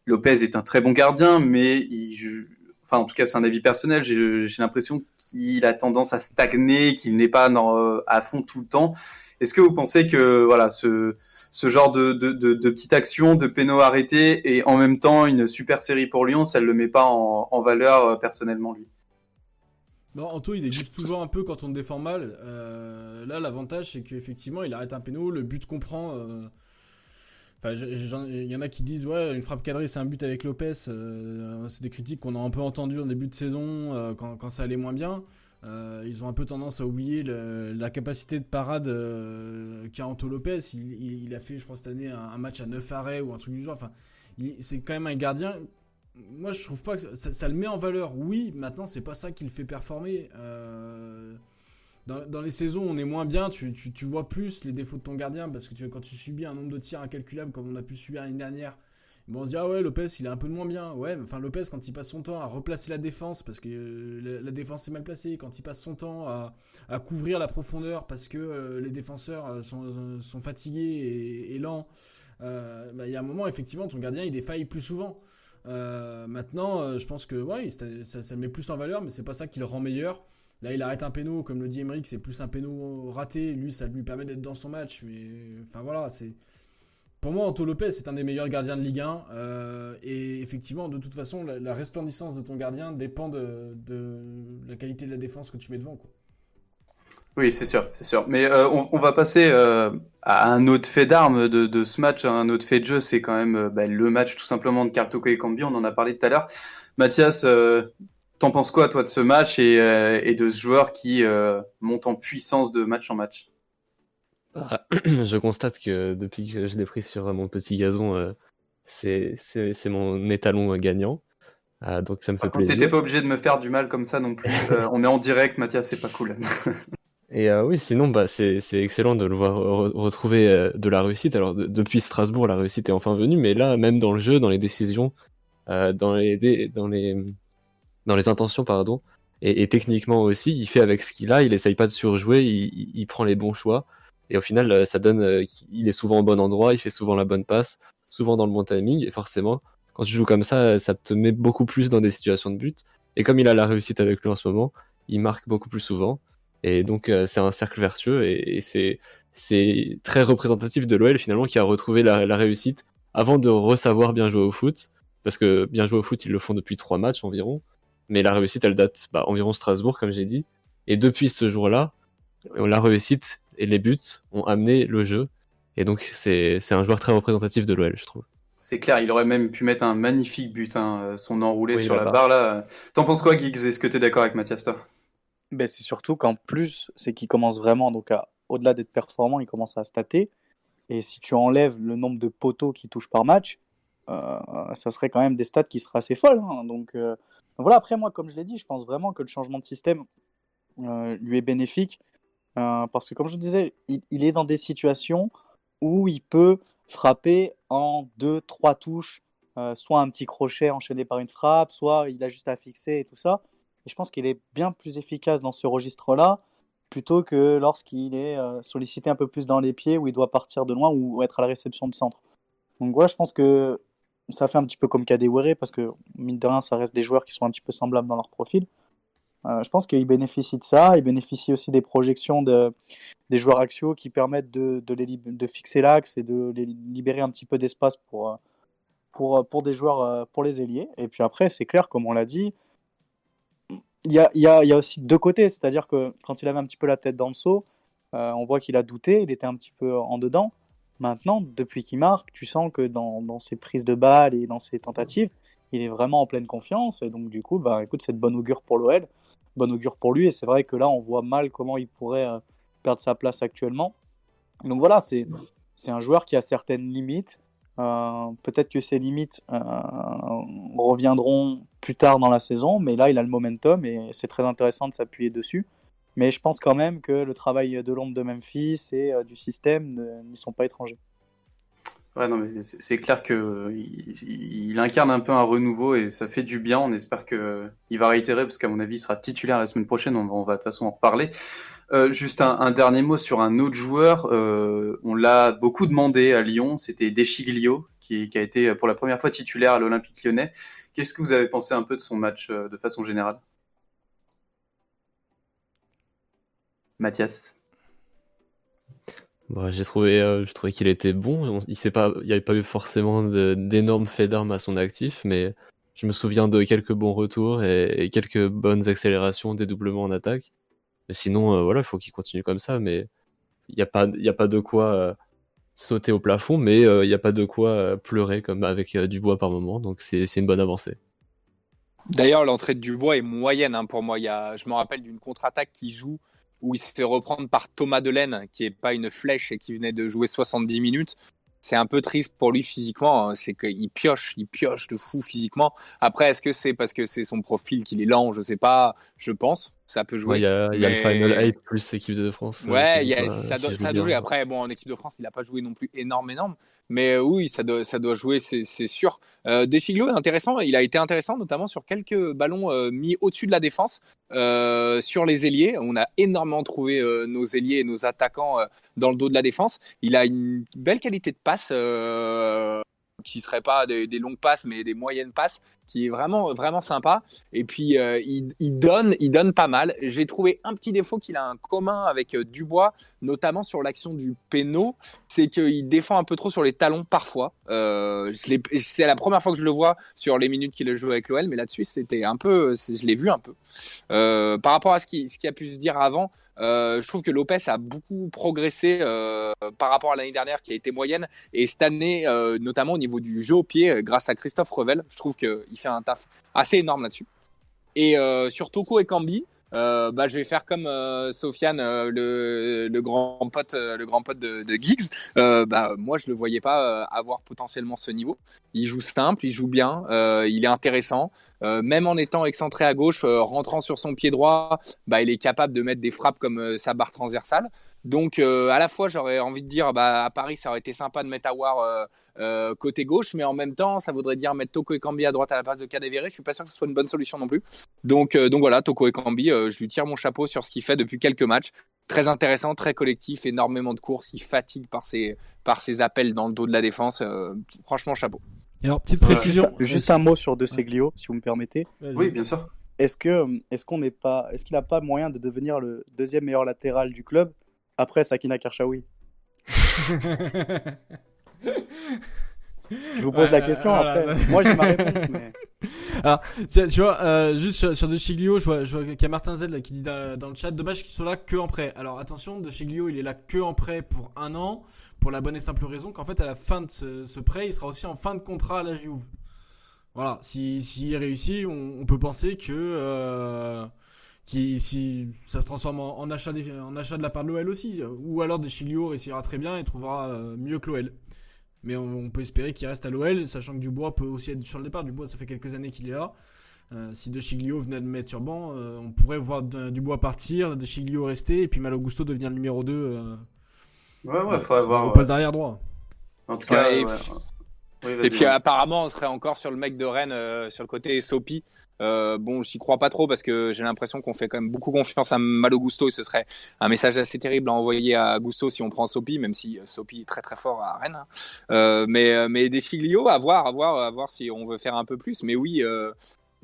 Lopez est un très bon gardien, mais il, enfin, en tout cas, c'est un avis personnel. J'ai l'impression qu'il a tendance à stagner, qu'il n'est pas euh, à fond tout le temps. Est-ce que vous pensez que voilà ce ce genre de, de, de, de petite action, de péno arrêté et en même temps une super série pour Lyon, ça ne le met pas en, en valeur euh, personnellement lui? Non, Anto, il débute toujours un peu quand on défend mal. Euh, là, l'avantage, c'est qu'effectivement, il arrête un péno, le but comprend. euh, Enfin, il y en a qui disent ouais, une frappe cadrée, c'est un but avec Lopez. Euh, c'est des critiques qu'on a un peu entendues en début de saison euh, quand, quand ça allait moins bien. Ils ont un peu tendance à oublier le- la capacité de parade qu'a Anto Lopez. Il, il- il a fait, je crois, cette année un, un match à 9 arrêts ou un truc du genre. Enfin, c'est quand même un gardien. Moi, je trouve pas que ça, le met en valeur. Oui, maintenant, c'est pas ça qui le fait performer. Euh, dans, les saisons on est moins bien, tu, vois plus les défauts de ton gardien parce que quand tu subis un nombre de tirs incalculable comme on a pu subir l'année dernière, on se dit ah ouais Lopez il est un peu moins bien. Ouais, mais enfin Lopez quand il passe son temps à replacer la défense parce que euh, la, défense est mal placée, quand il passe son temps à, couvrir la profondeur parce que euh, les défenseurs sont, fatigués et, lents, bah, il y a un moment effectivement ton gardien il défaille plus souvent. Euh, maintenant, euh, je pense que ouais, ça, ça, met plus en valeur, mais c'est pas ça qui le rend meilleur. Là, il arrête un péno, comme le dit Emeric, c'est plus un péno raté. Lui, ça lui permet d'être dans son match. Mais enfin voilà, c'est pour moi, Anto Lopez, c'est un des meilleurs gardiens de Ligue 1. euh, et effectivement, de toute façon, la, la resplendissance de ton gardien dépend de, de la qualité de la défense que tu mets devant. Quoi. Oui, c'est sûr, c'est sûr. Mais euh, on, on va passer euh, à un autre fait d'armes de, de ce match, un autre fait de jeu, c'est quand même euh, bah, le match tout simplement de Cartoko et Cambi, on en a parlé tout à l'heure. Mathias, t'en penses quoi toi de ce match et, et de ce joueur qui monte en puissance de match en match? Ah, je constate que depuis que je l'ai pris sur mon petit gazon, c'est mon étalon gagnant. Euh, donc ça me fait T'étais plaisir. pas obligé de me faire du mal comme ça non plus. Euh, on est en direct, Mathias, c'est pas cool. Et euh, oui, sinon, bah, c'est excellent de le voir re- retrouver euh, de la réussite. Alors, de- depuis Strasbourg, la réussite est enfin venue, mais là, même dans le jeu, dans les décisions, euh, dans les, intentions, pardon, et, techniquement aussi, il fait avec ce qu'il a, il essaye pas de surjouer, il, il- prend les bons choix, et au final, ça donne qu'il est souvent au bon endroit, il fait souvent la bonne passe, souvent dans le bon timing, et forcément, quand tu joues comme ça, ça te met beaucoup plus dans des situations de but, et comme il a la réussite avec lui en ce moment, il marque beaucoup plus souvent. Et donc, euh, c'est un cercle vertueux et, et c'est, c'est très représentatif de l'OL finalement qui a retrouvé la, la réussite avant de ressavoir bien jouer au foot. Parce que bien jouer au foot, ils le font depuis trois matchs environ. Mais la réussite, elle date bah, environ Strasbourg, comme j'ai dit. Et depuis ce jour-là, la réussite et les buts ont amené le jeu. Et donc, c'est, c'est un joueur très représentatif de l'OL, je trouve. C'est clair, il aurait même pu mettre un magnifique but, hein, son enroulé Oui, sur la barre là. T'en penses quoi, Giggs? Est-ce que t'es d'accord avec Mathias toi? Ben, c'est surtout qu'en plus, c'est qu'il commence vraiment, donc au-delà d'être performant, il commence à stater. Et si tu enlèves le nombre de poteaux qu'il touche par match, euh, ça serait quand même des stats qui seraient assez folles. hein. Donc euh, voilà, après moi, comme je l'ai dit, je pense vraiment que le changement de système euh, lui est bénéfique. euh, parce que comme je disais, il, il est dans des situations où il peut frapper en deux, trois touches, soit un petit crochet enchaîné par une frappe, soit il a juste à fixer et tout ça. Et je pense qu'il est bien plus efficace dans ce registre-là plutôt que lorsqu'il est euh, sollicité un peu plus dans les pieds, où il doit partir de loin ou être à la réception de centre. Donc voilà, je pense que ça fait un petit peu comme Kadewere, parce que mine de rien, ça reste des joueurs qui sont un petit peu semblables dans leur profil. Euh, je pense qu'il bénéficie de ça, il bénéficie aussi des projections de, des joueurs axiaux qui permettent de, de, les, de fixer l'axe et de libérer un petit peu d'espace pour, euh, pour, pour des joueurs, pour les ailiers. Et puis après, c'est clair, comme on l'a dit, il y a, aussi deux côtés, c'est-à-dire que quand il avait un petit peu la tête dans le seau, euh, on voit qu'il a douté, il était un petit peu en dedans. Maintenant, depuis qu'il marque, tu sens que dans, ses prises de balles et dans ses tentatives, il est vraiment en pleine confiance. Et donc, du coup, bah, écoute, c'est de bonne augure pour l'OL, bonne augure pour lui. Et c'est vrai que là, on voit mal comment il pourrait euh, perdre sa place actuellement. Donc voilà, c'est un joueur qui a certaines limites. Euh, Peut-être que ces limites reviendront plus tard dans la saison, mais là, il a le momentum et c'est très intéressant de s'appuyer dessus. Mais je pense quand même que le travail de l'ombre de Memphis et euh, du système n'y sont pas étrangers. Ouais, non, mais c'est clair que il, il incarne un peu un renouveau et ça fait du bien. On espère que il va réitérer parce qu'à mon avis, il sera titulaire la semaine prochaine. On va, de toute façon en reparler. Euh, juste un, dernier mot sur un autre joueur. Euh, on l'a beaucoup demandé à Lyon. C'était Deschiglio qui a été pour la première fois titulaire à l'Olympique Lyonnais. Qu'est-ce que vous avez pensé un peu de son match euh, de façon générale, Mathias? Bon, j'ai trouvé, euh, trouvé qu'il était bon. On- il n'y avait pas eu forcément d'énormes faits d'armes à son actif, mais je me souviens de quelques bons retours et, quelques bonnes accélérations, dédoublements en attaque. Mais sinon, euh, voilà, il faut qu'il continue comme ça. Mais il n'y a a pas de quoi euh, sauter au plafond, mais euh, il n'y a pas de quoi euh, pleurer comme avec euh, Dubois par moment. Donc c'est, une bonne avancée. D'ailleurs, l'entrée de Dubois est moyenne hein, pour moi. Je me rappelle d'une contre-attaque qui joue où il s'est fait reprendre par Thomas Delaine, qui est pas une flèche et qui venait de jouer 70 minutes. C'est un peu triste pour lui physiquement. hein. C'est qu'il pioche, il pioche de fou physiquement. Après, est-ce que c'est parce que c'est son profil qu'il est lent Je sais pas. Je pense. Ça peut jouer. Ouais, Il y a, y le Final 8 plus équipe de France. euh, Ouais, y a- pas- ça doit, ça jouer. Après, bon, en équipe de France, il n'a pas joué non plus énorme, énorme. Mais euh, oui, ça doit, ça doit jouer, c'est sûr. Euh, Desfiglo est intéressant. Il a été intéressant, notamment sur quelques ballons euh, mis au-dessus de la défense, euh, sur les ailiers. On a énormément trouvé euh, nos ailiers et nos attaquants dans le dos de la défense. Il a une belle qualité de passe, qui serait pas des, longues passes, mais des moyennes passes, qui est vraiment, vraiment sympa. Et puis, euh, il, donne, il donne pas mal. J'ai trouvé un petit défaut qu'il a un commun avec euh, Dubois, notamment sur l'action du péno, c'est qu'il défend un peu trop sur les talons parfois. Euh, c'est la première fois que je le vois sur les minutes qu'il a joué avec l'OL, mais là-dessus, c'était un peu, je l'ai vu un peu. Par rapport à ce qui, ce qui a pu se dire avant, euh, je trouve que Lopez a beaucoup progressé euh, par rapport à l'année dernière qui a été moyenne et cette année, euh, notamment au niveau du jeu au pied, grâce à Christophe Revel, je trouve qu'il fait un taf assez énorme là-dessus. Et sur Toko et Kambi, Euh, bah, je vais faire comme Sofiane, le, grand pote, le grand pote de, de Giggs. Bah, moi, je le voyais pas avoir potentiellement ce niveau. Il joue simple, il joue bien, il est intéressant. Euh, même en étant excentré à gauche, euh, rentrant sur son pied droit, bah, il est capable de mettre des frappes comme euh, sa barre transversale. Donc, à la fois, j'aurais envie de dire, bah, à Paris, ça aurait été sympa de mettre Awar côté gauche, mais en même temps, ça voudrait dire mettre Toko Ekambi à droite à la place de Kadewere. Je suis pas sûr que ce soit une bonne solution non plus. Donc, donc voilà, Toko Ekambi, euh, je lui tire mon chapeau sur ce qu'il fait depuis quelques matchs. Très intéressant, très collectif, énormément de courses. Il fatigue par ses, par ses appels dans le dos de la défense. Franchement, chapeau. Alors, petite Ouais. précision. Juste un mot sur De Seglio, si vous me permettez. Oui, bien sûr. Est-ce que est-ce qu'on n'est pas est-ce qu'il n'a pas moyen de devenir le deuxième meilleur latéral du club après Sakina Karchaoui Je vous pose Ouais, la question voilà. après. Moi j'ai ma réponse mais Tiens, tu vois, euh, juste sur, sur De Chiglio, je vois, je vois qu'il y a Martin Z là, qui dit dans, dans le chat, dommage qu'ils soient là que en prêt. Alors attention, De Chiglio, il est là que en prêt pour un an, pour la bonne et simple raison qu'en fait, à la fin de ce, prêt, il sera aussi en fin de contrat à la Juve. Voilà, si, s'il réussit, on, peut penser que euh, si ça se transforme en, achat, des- en achat de la part de l'OL aussi, ou alors De Chiglio réussira très bien et trouvera euh, mieux que l'OL. Mais on, peut espérer qu'il reste à l'OL, sachant que Dubois peut aussi être sur le départ. Dubois, ça fait quelques années qu'il est là. Euh, si De Chiglio venait de mettre sur banc, on pourrait voir Dubois partir, De Chiglio rester, et puis Malo Gusto devenir le numéro 2 euh, Ouais, ouais, faut avoir. au poste d'arrière droit. En tout cas, Ouais, et ouais. puis- Oui, Et puis apparemment, on serait encore sur le mec de Rennes, euh, sur le côté Sopi. Euh, bon, j'y crois pas trop parce que j'ai l'impression qu'on fait quand même beaucoup confiance à Malo Gusto et ce serait un message assez terrible à envoyer à Gusto si on prend Sopi, même si euh, Sopi est très très fort à Rennes. hein. Euh, mais mais des Figlio, à voir, à voir, à voir si on veut faire un peu plus. Mais oui.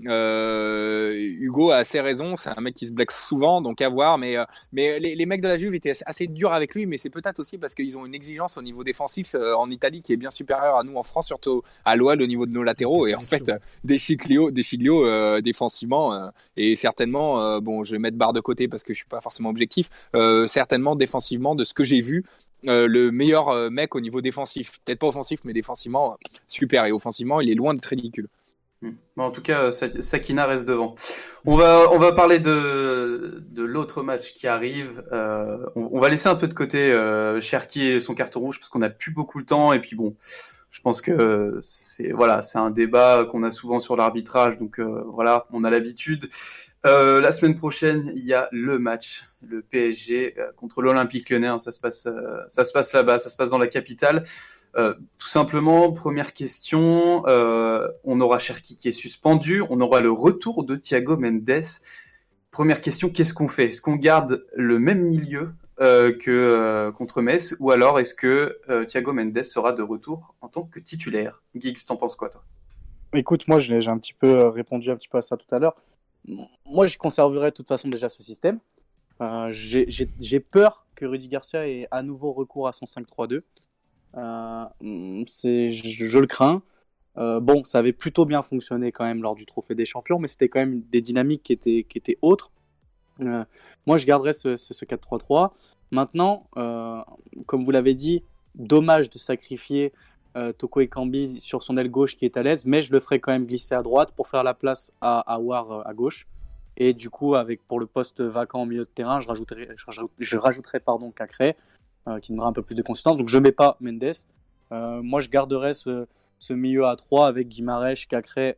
Euh, Hugo a assez raison, c'est un mec qui se blesse souvent, donc à voir. Mais, euh, mais les, les mecs de la Juve étaient assez durs avec lui, mais c'est peut-être aussi parce qu'ils ont une exigence au niveau défensif euh, en Italie qui est bien supérieure à nous en France, surtout à l'OL au niveau de nos latéraux. Et en fait, des euh, défensivement, euh, et certainement, bon, je vais mettre barre de côté parce que je suis pas forcément objectif, certainement défensivement, de ce que j'ai vu, euh, le meilleur euh, mec au niveau défensif. Peut-être pas offensif, mais défensivement, euh, super. Et offensivement, il est loin d'être ridicule. En tout cas, Sa- Sakina reste devant. On va, on va parler de, de l'autre match qui arrive. Euh, on, va laisser un peu de côté euh, Cherki et son carton rouge parce qu'on n'a plus beaucoup le temps. Et puis bon, je pense que c'est voilà, c'est un débat qu'on a souvent sur l'arbitrage. Donc euh, voilà, on a l'habitude. Euh, la semaine prochaine, il y a le match, le PSG euh, contre l'Olympique Lyonnais. ça se passe, euh, ça se passe là-bas, ça se passe dans la capitale. Euh, tout simplement, première question, euh, on aura Cherki qui est suspendu, on aura le retour de Thiago Mendes. Première question, qu'est-ce qu'on fait? Est-ce qu'on garde le même milieu euh, que contre Metz? Ou alors est-ce que Thiago Mendes sera de retour en tant que titulaire? Giggs, t'en penses quoi toi? Écoute, moi j'ai un petit peu répondu un petit peu à ça tout à l'heure. Moi je conserverai de toute façon déjà ce système. J'ai peur que Rudy Garcia ait à nouveau recours à son 5-3-2. Euh, c'est- je, le crains. Euh, bon, ça avait plutôt bien fonctionné quand même lors du Trophée des Champions, mais c'était quand même des dynamiques qui étaient, qui étaient autres. Euh, moi, je garderais ce, ce, ce 4-3-3. Maintenant, comme vous l'avez dit, dommage de sacrifier euh, Toko Ekambi sur son aile gauche qui est à l'aise, mais je le ferai quand même glisser à droite pour faire la place à, à War à gauche. Et du coup, avec pour le poste vacant au milieu de terrain, je rajouterai, je, pardon qui donnera un peu plus de consistance. Donc je mets pas Mendes. Euh, moi, je garderai ce, milieu à 3 avec Guimarães, Cacré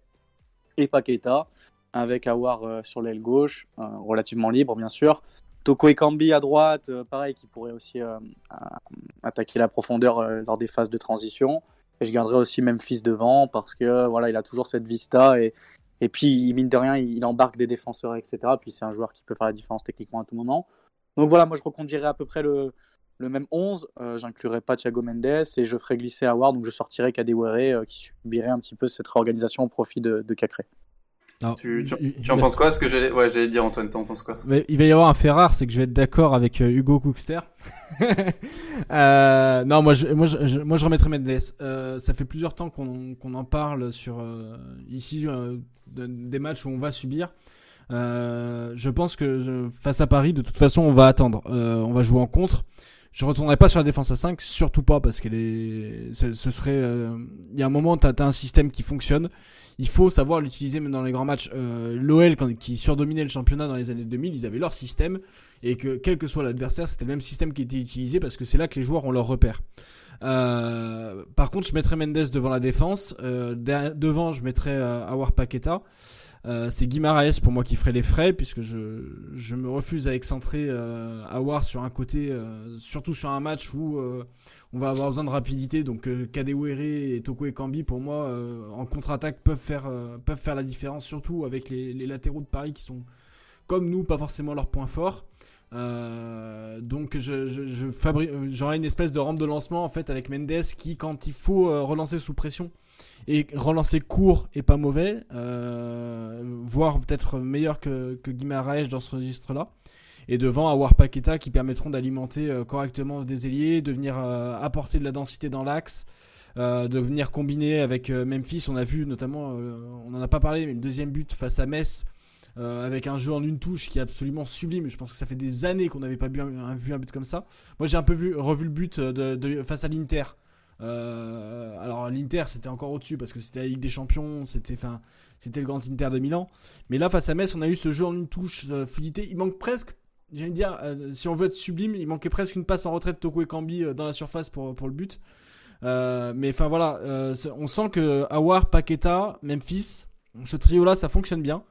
et Paqueta, avec Awar euh, sur l'aile gauche, euh, relativement libre bien sûr. Toko Ekambi à droite, euh, pareil, qui pourrait aussi euh, attaquer la profondeur euh, lors des phases de transition. Et je garderai aussi Memphis devant parce que voilà, il a toujours cette vista et, et puis mine de rien, il embarque des défenseurs, etc. Puis c'est un joueur qui peut faire la différence techniquement à tout moment. Donc voilà, moi je reconduirai à peu près le, le même 11. Euh, J'inclurai pas Thiago Mendes et je ferai glisser Awar, donc je sortirai Kadewere euh, qui subirait un petit peu cette réorganisation au profit de, de Cacré. Alors, Tu, tu- il- tu en penses quoi Ce que j'allais, ouais, j'allais dire Antoine, t'en penses quoi? Mais il va y avoir un fait rare, c'est que je vais être d'accord avec euh, Hugo Cookster. Euh, non, moi je, moi, je, moi, je remettrai Mendes. Euh, ça fait plusieurs temps qu'on qu'on en parle sur euh, ici euh, de- des matchs où on va subir. Euh, je pense que face à Paris, de toute façon, on va attendre. Euh, on va jouer en contre. Je retournerai pas sur la défense à 5, surtout pas parce qu'elle est. Ce, ce serait. euh, Il y a un moment, t'as as un système qui fonctionne. Il faut savoir l'utiliser même dans les grands matchs. Euh, L'OL, qui surdominait le championnat dans les années 2000, ils avaient leur système et que quel que soit l'adversaire, c'était le même système qui était utilisé parce que c'est là que les joueurs ont leur repère. Euh, par contre, je mettrais Mendes devant la défense. Euh, devant, je mettrais euh, Awar Paqueta. Euh, c'est Guimaraes pour moi qui ferait les frais puisque je, je me refuse à excentrer euh, Awar sur un côté, euh, surtout sur un match où euh, on va avoir besoin de rapidité. Donc Kadewere et Toko Ekambi pour moi en contre-attaque peuvent faire peuvent faire la différence, surtout avec les, latéraux de Paris qui sont comme nous pas forcément leur point fort. Donc je, j'aurai une espèce de rampe de lancement en fait avec Mendes qui quand il faut relancer sous pression et relancer court et pas mauvais, euh, voire peut-être meilleur que, que Guimaraes dans ce registre-là. Et devant avoir Paqueta qui permettront d'alimenter euh, correctement des ailiers, de venir euh, apporter de la densité dans l'axe, euh, de venir combiner avec Memphis. On a vu notamment, on n'en a pas parlé, mais le deuxième but face à Metz avec un jeu en une touche qui est absolument sublime. Je pense que ça fait des années qu'on n'avait pas vu un, but comme ça. Moi, j'ai un peu vu, revu le but de- face à l'Inter. Euh, alors l'Inter c'était encore au-dessus parce que c'était la Ligue des Champions, c'était enfin c'était le grand Inter de Milan. Mais là face à Metz, on a eu ce jeu en une touche, euh, fluidité. Il manque presque, j'allais dire, euh, si on veut être sublime, il manquait presque une passe en retrait de Toko Ekambi euh, dans la surface pour pour le but. Mais enfin voilà, on sent que Awar, Paqueta, Memphis, ce trio-là, ça fonctionne bien.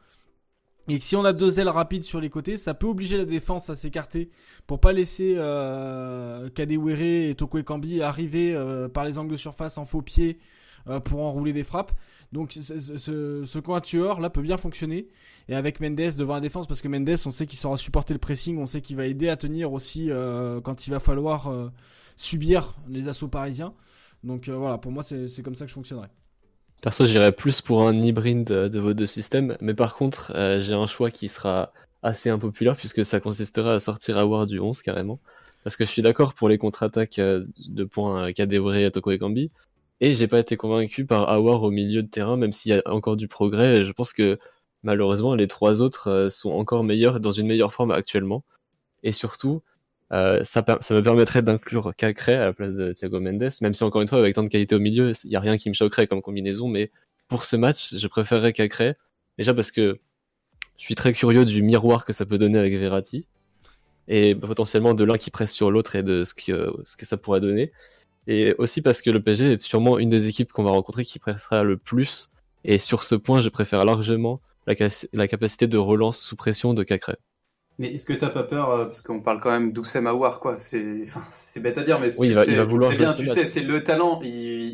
Et que si on a deux ailes rapides sur les côtés, ça peut obliger la défense à s'écarter pour pas laisser euh, Kadewere et Toko Ekambi arriver euh, par les angles de surface en faux pied euh, pour enrouler des frappes. Donc ce, ce, ce, quatuor là peut bien fonctionner. Et avec Mendes devant la défense, parce que Mendes, on sait qu'il saura supporter le pressing, on sait qu'il va aider à tenir aussi euh, quand il va falloir euh, subir les assauts parisiens. Donc euh, voilà, pour moi c'est c'est comme ça que je fonctionnerai. Perso, j'irais plus pour un hybride de, vos deux systèmes, mais par contre, euh, j'ai un choix qui sera assez impopulaire puisque ça consisterait à sortir Awar du 11 carrément. Parce que je suis d'accord pour les contre-attaques euh, de points Kadewere et Toko Ekambi, et j'ai pas été convaincu par Awar au milieu de terrain, même s'il y a encore du progrès. et Je pense que malheureusement, les trois autres euh, sont encore meilleurs, dans une meilleure forme actuellement. Et surtout, euh, ça, me permettrait d'inclure Cacré à la place de Thiago Mendes, même si encore une fois, avec tant de qualité au milieu, il n'y a rien qui me choquerait comme combinaison, mais pour ce match, je préférerais Cacré. Déjà parce que je suis très curieux du miroir que ça peut donner avec Verratti, et potentiellement de l'un qui presse sur l'autre et de ce que, ça pourrait donner. Et aussi parce que le PSG est sûrement une des équipes qu'on va rencontrer qui pressera le plus, et sur ce point, je préfère largement la, la capacité de relance sous pression de Cacré. Mais est-ce que t'as pas peur euh, parce qu'on parle quand même d'Oussem Aouar quoi C'est enfin, c'est bête à dire mais Oui, il va- il va vouloir bien tu sais c'est le talent il,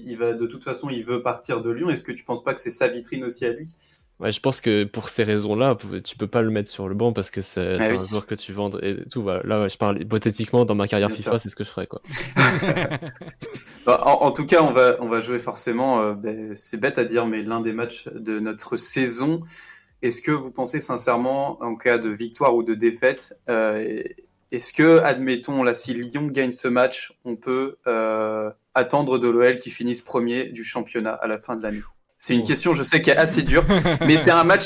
il va de toute façon il veut partir de Lyon est-ce que tu penses pas que c'est sa vitrine aussi à lui? Ouais, je pense que pour ces raisons-là, tu peux pas le mettre sur le banc parce que c'est Ah oui. un joueur que tu vends et tout. Voilà. Là, ouais, je parle hypothétiquement dans ma carrière FIFA, c'est ce que je ferais quoi. Bah, en, en tout cas on va on va jouer forcément euh, ben, c'est bête à dire mais l'un des matchs de notre saison est-ce que vous pensez sincèrement en cas de victoire ou de défaite euh, est-ce que admettons là si Lyon gagne ce match on peut euh, attendre de l'OL qui finisse premier du championnat à la fin de l'année? C'est une Oh. question, je sais, qui est assez dure, mais c'est un match,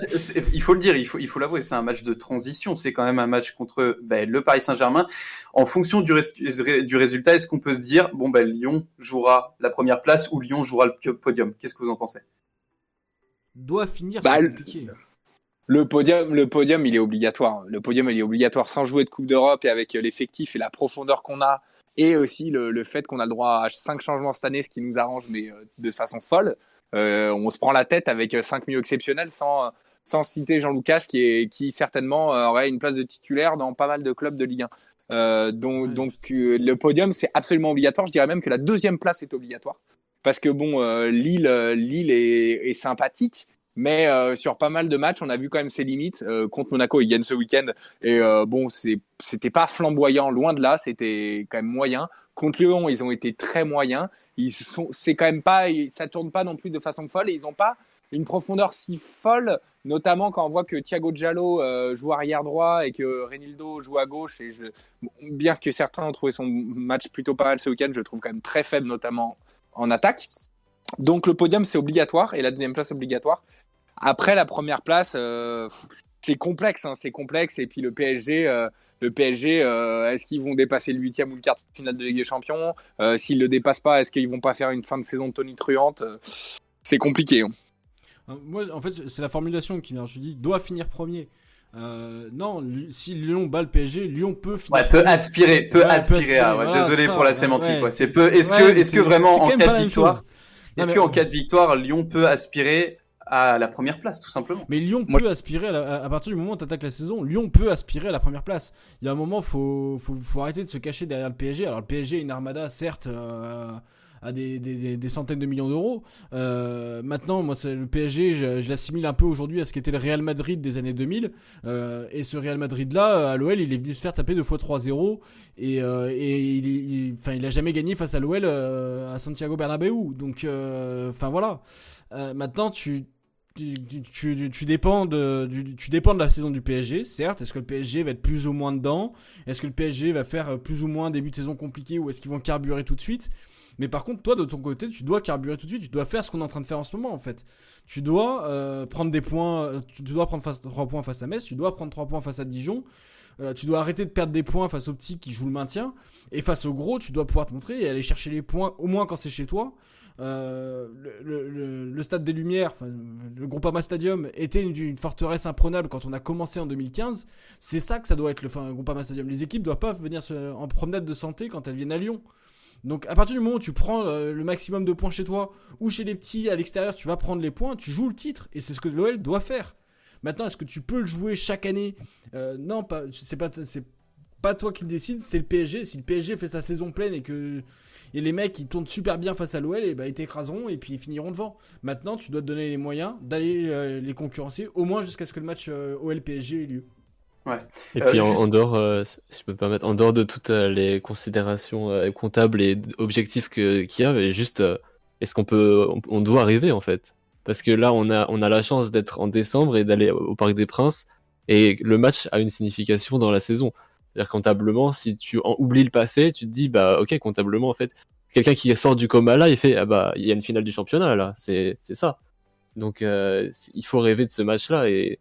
il faut le dire, il faut, il faut l'avouer, c'est un match de transition. C'est quand même un match contre ben, le Paris Saint-Germain. En fonction du, res- du résultat, est-ce qu'on peut se dire, bon, ben, Lyon jouera la première place ou Lyon jouera le podium? Qu'est-ce que vous en pensez? Doit finir, Bah, c'est le- compliqué. Le podium, le podium, il est obligatoire. Le podium, il est obligatoire sans jouer de Coupe d'Europe et avec euh, l'effectif et la profondeur qu'on a, et aussi le, le fait qu'on a le droit à cinq changements cette année, ce qui nous arrange, mais euh, de façon folle. Euh, on se prend la tête avec cinq milieux exceptionnels sans, sans citer Jean Lucas, qui, est, qui certainement aurait une place de titulaire dans pas mal de clubs de Ligue 1. Euh, donc, Ouais. donc euh, le podium, c'est absolument obligatoire. Je dirais même que la deuxième place est obligatoire. Parce que bon, euh, Lille, Lille est, est sympathique, mais euh, sur pas mal de matchs, on a vu quand même ses limites. Euh, contre Monaco, ils gagnent ce week-end. Et euh, bon, c'était pas flamboyant, loin de là, c'était quand même moyen. Contre Lyon, ils ont été très moyens. Ils sont, c'est quand même pas, ça tourne pas non plus de façon folle et ils ont pas une profondeur si folle, notamment quand on voit que Thiago Giallo euh, joue arrière droit et que Renildo joue à gauche. Et bien que certains ont trouvé son match plutôt pas mal ce week-end, je le trouve quand même très faible, notamment en attaque. Donc le podium c'est obligatoire et la deuxième place obligatoire. Après la première place, euh, c'est complexe, hein, c'est complexe. Et puis le PSG, euh, le PSG, euh, est-ce qu'ils vont dépasser le huitième ou le quart de finale de Ligue des Champions? Euh, S'ils le dépassent pas, est-ce qu'ils vont pas faire une fin de saison tonitruante C'est compliqué. hein. Euh, Moi, en fait, c'est la formulation qui vient. Je dis, doit finir premier. Euh, non, si Lyon bat le PSG, Lyon peut finir. Ouais, peut aspirer, peut Ouais, peut aspirer. ouais, voilà, désolé ça, pour la sémantique. ouais, quoi. C'est c'est- peu. Est-ce que, est-ce que vraiment en cas de victoire, est-ce qu'en cas de victoire, Lyon peut aspirer à la première place, tout simplement Mais Lyon Moi, peut aspirer, à, la- à- partir du moment où tu attaques la saison, Lyon peut aspirer à la première place. Il y a un moment, faut, faut, faut arrêter de se cacher derrière le PSG. Alors le PSG est une armada, certes, euh, à des, des, des- des centaines de millions d'euros. Euh, maintenant, moi, c'est le PSG, je, je l'assimile un peu aujourd'hui à ce qu'était le Real Madrid des années 2000. Euh, et ce Real Madrid-là, à l'OL, il est venu se faire taper deux fois 3-0. Et, euh, et il, il, enfin, il a jamais gagné face à l'OL euh, à Santiago Bernabéu. Donc, euh, enfin voilà. Euh, maintenant, tu, tu, tu, tu- dépends de, du- tu dépends de la saison du PSG, certes. Est-ce que le PSG va être plus ou moins dedans? Est-ce que le PSG va faire euh, plus ou moins début de saison compliqué ou est-ce qu'ils vont carburer tout de suite? Mais par contre, toi, de ton côté, tu dois carburer tout de suite. Tu dois faire ce qu'on est en train de faire en ce moment, en fait. Tu dois euh, prendre des points. euh, Tu dois prendre face, 3 points face à Metz. Tu dois prendre 3 points face à Dijon. Euh, tu dois arrêter de perdre des points face aux petits qui jouent le maintien. Et face aux gros, tu dois pouvoir te montrer et aller chercher les points, au moins quand c'est chez toi. Euh, le, stade des Lumières, enfin, le Groupama Stadium, était une, forteresse imprenable quand on a commencé en 2015. C'est ça que ça doit être le enfin, Groupama Stadium. Les équipes doivent pas venir en promenade de santé quand elles viennent à Lyon. Donc à partir du moment où tu prends euh, le maximum de points chez toi ou chez les petits à l'extérieur, tu vas prendre les points, tu joues le titre et c'est ce que l'OL doit faire. Maintenant, est-ce que tu peux le jouer chaque année? Euh, Non, pas. C'est pas. C'est pas toi qui le décide, c'est le PSG. Si le PSG fait sa saison pleine et que et les mecs ils tournent super bien face à l'OL, et bah ils t'écraseront et puis ils finiront devant. Maintenant, tu dois te donner les moyens d'aller euh, les concurrencer au moins jusqu'à ce que le match euh, OL PSG ait lieu. Et Euh, puis en, juste- en dehors, euh, si je peux me permettre, en dehors de toutes euh, les considérations euh, comptables et objectifs qu'il y a, mais juste euh, est-ce qu'on peut, on, on doit arriver en fait? Parce que là, on a, on a la chance d'être en décembre et d'aller au Parc des Princes, et le match a une signification dans la saison. C'est-à-dire comptablement, si tu en oublies le passé, tu te dis bah ok comptablement en fait, quelqu'un qui sort du coma là, il fait ah bah il y a une finale du championnat là, c'est c'est ça. Donc euh, il faut rêver de ce match-là et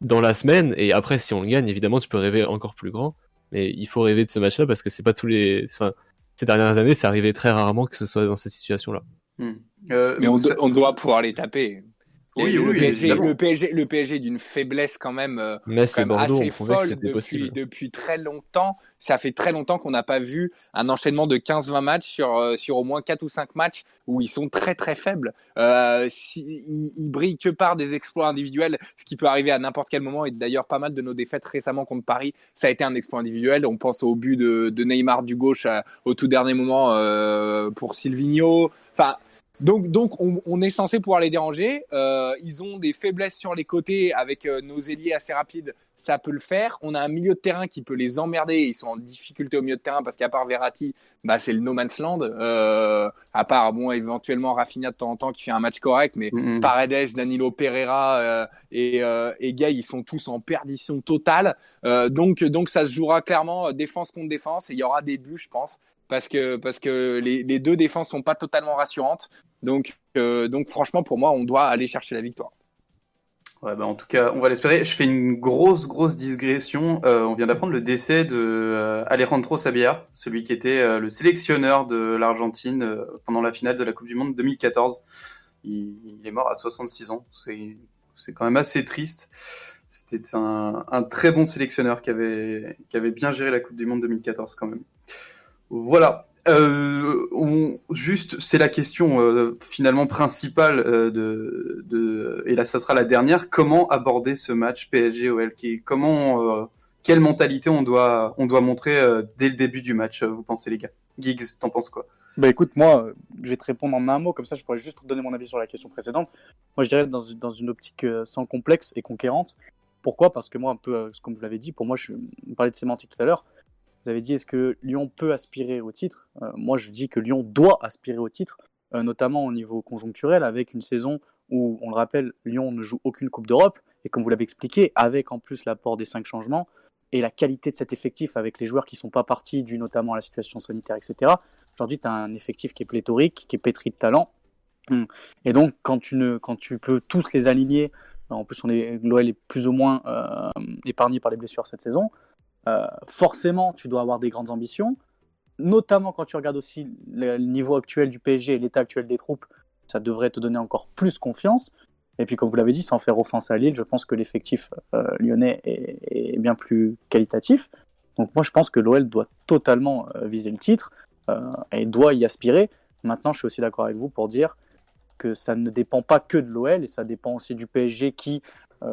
dans la semaine et après si on le gagne évidemment tu peux rêver encore plus grand mais il faut rêver de ce match-là parce que c'est pas tous les enfin ces dernières années c'est arrivé très rarement que ce soit dans cette situation-là. Euh, Mais on, ça- do- on doit pouvoir les taper. Oui, le, oui, PSG, le PSG, le PSG d'une faiblesse quand même, euh, Mais quand c'est même Bordeaux on assez folle depuis, très longtemps. Ça fait très longtemps qu'on n'a pas vu un enchaînement de 15-20 matchs sur, euh, sur au moins 4 ou 5 matchs où ils sont très très faibles. Euh, si, ils, ils brillent que par des exploits individuels, ce qui peut arriver à n'importe quel moment. Et d'ailleurs, pas mal de nos défaites récemment contre Paris, ça a été un exploit individuel. On pense au but de, de Neymar du gauche à- au tout dernier moment euh, pour Silvino. Enfin, donc, donc on, on est censé pouvoir les déranger. Euh, ils ont des faiblesses sur les côtés avec euh, nos ailiers assez rapides, ça peut le faire. On a un milieu de terrain qui peut les emmerder. Ils sont en difficulté au milieu de terrain parce qu'à part Verratti, bah c'est le no man's land. Euh, à part bon éventuellement Rafinha de temps en temps qui fait un match correct, mais Mhm. Paredes, Danilo Pereira euh, et, euh, et Gay, ils sont tous en perdition totale. Euh, donc, donc ça se jouera clairement défense contre défense et il y aura des buts, je pense, parce que parce que les, deux défenses sont pas totalement rassurantes. Donc, euh, donc franchement, pour moi, on doit aller chercher la victoire. Ouais, bah, en tout cas, on va l'espérer. Je fais une grosse, grosse digression. Euh, on vient d'apprendre le décès de euh, Alejandro Sabia, celui qui était le sélectionneur de l'Argentine pendant la finale de la Coupe du Monde 2014. Il, est mort à 66 ans. C'est, c'est quand même assez triste. C'était un, un très bon sélectionneur qui avait, qui avait bien géré la Coupe du Monde 2014 quand même. Voilà. Euh, juste, c'est la question euh, finalement principale euh, de, et là, ça sera la dernière. Comment aborder ce match PSG-OL Comment, quelle mentalité on doit, on doit montrer dès le début du match Vous pensez les gars? Giggs, t'en penses quoi? Bah écoute, moi, je vais te répondre en un mot, comme ça je pourrais juste te donner mon avis sur la question précédente. Moi, je dirais dans, dans une optique sans complexe et conquérante. Pourquoi? Parce que moi, un peu, comme je l'avais dit, pour moi, je on parlait de sémantique tout à l'heure. Vous avez dit, est-ce que Lyon peut aspirer au titre? Euh, Moi, je dis que Lyon doit aspirer au titre, euh, notamment au niveau conjoncturel, avec une saison où, on le rappelle, Lyon ne joue aucune Coupe d'Europe, et comme vous l'avez expliqué, avec en plus l'apport des cinq changements, et la qualité de cet effectif avec les joueurs qui sont pas partis, dû notamment à la situation sanitaire, etc. Aujourd'hui, tu as un effectif qui est pléthorique, qui est pétri de talent. Hum. Et donc, quand tu, ne, peux tous les aligner En plus, l'OL est plus ou moins euh, épargné par les blessures cette saison. Euh, forcément, tu dois avoir des grandes ambitions, notamment quand tu regardes aussi le niveau actuel du PSG et l'état actuel des troupes. Ça devrait te donner encore plus confiance. Et puis, comme vous l'avez dit, sans faire offense à Lille, je pense que l'effectif euh, lyonnais est, bien plus qualitatif. Donc moi, je pense que l'OL doit totalement euh, viser le titre et doit y aspirer. Maintenant, je suis aussi d'accord avec vous pour dire que ça ne dépend pas que de l'OL et ça dépend aussi du PSG qui,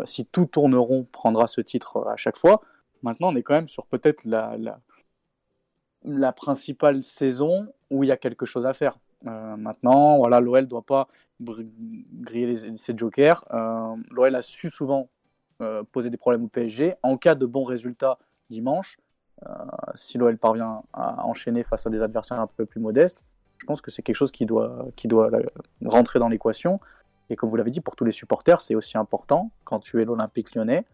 si tout tourne rond, prendra ce titre à chaque fois. Maintenant, on est quand même sur peut-être la, la, principale saison où il y a quelque chose à faire. Euh, maintenant, voilà, l'OL doit pas griller les, ses jokers. Euh, L'OL a su souvent euh, poser des problèmes au PSG. En cas de bons résultats dimanche, euh, si l'OL parvient à enchaîner face à des adversaires un peu plus modestes, je pense que c'est quelque chose qui doit, qui doit rentrer dans l'équation. Et comme vous l'avez dit, pour tous les supporters, c'est aussi important, quand tu es l'Olympique lyonnais,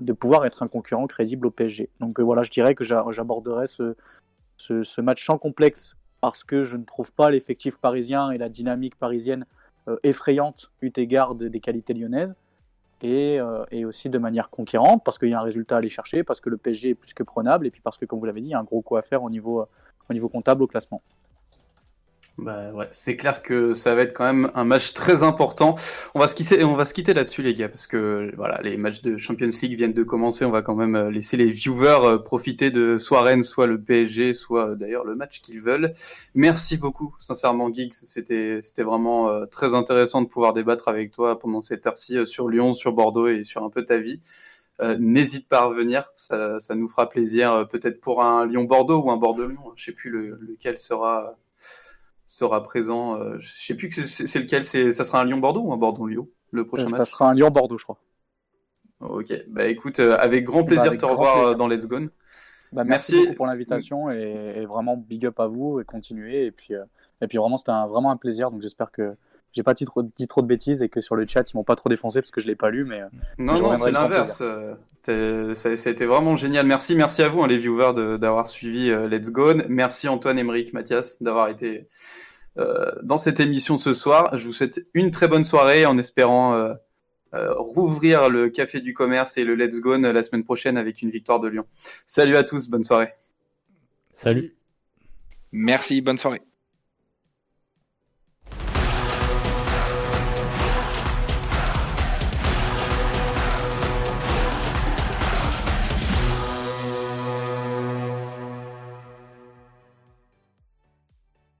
de pouvoir être un concurrent crédible au PSG. Donc euh, voilà, je dirais que j'a- j'aborderai ce, ce, match sans complexe parce que je ne trouve pas l'effectif parisien et la dynamique parisienne euh, effrayante eu égard de- des qualités lyonnaises et, euh, et aussi de manière conquérante parce qu'il y a un résultat à aller chercher, parce que le PSG est plus que prenable et puis parce que, comme vous l'avez dit, il y a un gros coup à faire au niveau, euh, au niveau comptable au classement. Bah ouais, c'est clair que ça va être quand même un match très important. On va se quitter, on va se quitter là-dessus les gars, parce que voilà, les matchs de Champions League viennent de commencer. On va quand même euh, laisser les viewers euh, profiter de soit Rennes, soit le PSG, soit euh, d'ailleurs le match qu'ils veulent. Merci beaucoup, sincèrement Giggs. C'était c'était vraiment très intéressant de pouvoir débattre avec toi pendant cette heure-ci sur Lyon, sur Bordeaux et sur un peu ta vie. N'hésite pas à revenir, ça, nous fera plaisir. Peut-être pour un Lyon-Bordeaux ou un Bordeaux-Lyon. Je sais plus le- lequel sera sera présent. euh, je sais plus que c'est lequel. Ça sera un Lyon-Bordeaux ou un Bordeaux-Lyon le prochain Euh, ça match? sera un Lyon-Bordeaux, je crois. Ok. Bah écoute, euh, avec grand plaisir avec de te revoir plaisir. euh, dans Let's Go. Bah, merci, Merci. beaucoup pour l'invitation et, et vraiment big up à vous et continuez. Et puis, euh, et puis vraiment, c'était vraiment un plaisir. Donc j'espère que j'ai pas dit trop, dit trop de bêtises et que sur le chat, ils m'ont pas trop défoncé parce que je l'ai pas lu. Mais Non, non, c'est l'inverse. Ça, ça a été vraiment génial. Merci, merci à vous, hein, les viewers, d'avoir suivi euh, Let's Go. Merci Antoine, Emeric, Mathias, d'avoir été dans cette émission ce soir. Je vous souhaite une très bonne soirée en espérant euh, euh, rouvrir le Café du Commerce et le Let's Go la semaine prochaine avec une victoire de Lyon. Salut à tous, bonne soirée. Salut. Merci, bonne soirée.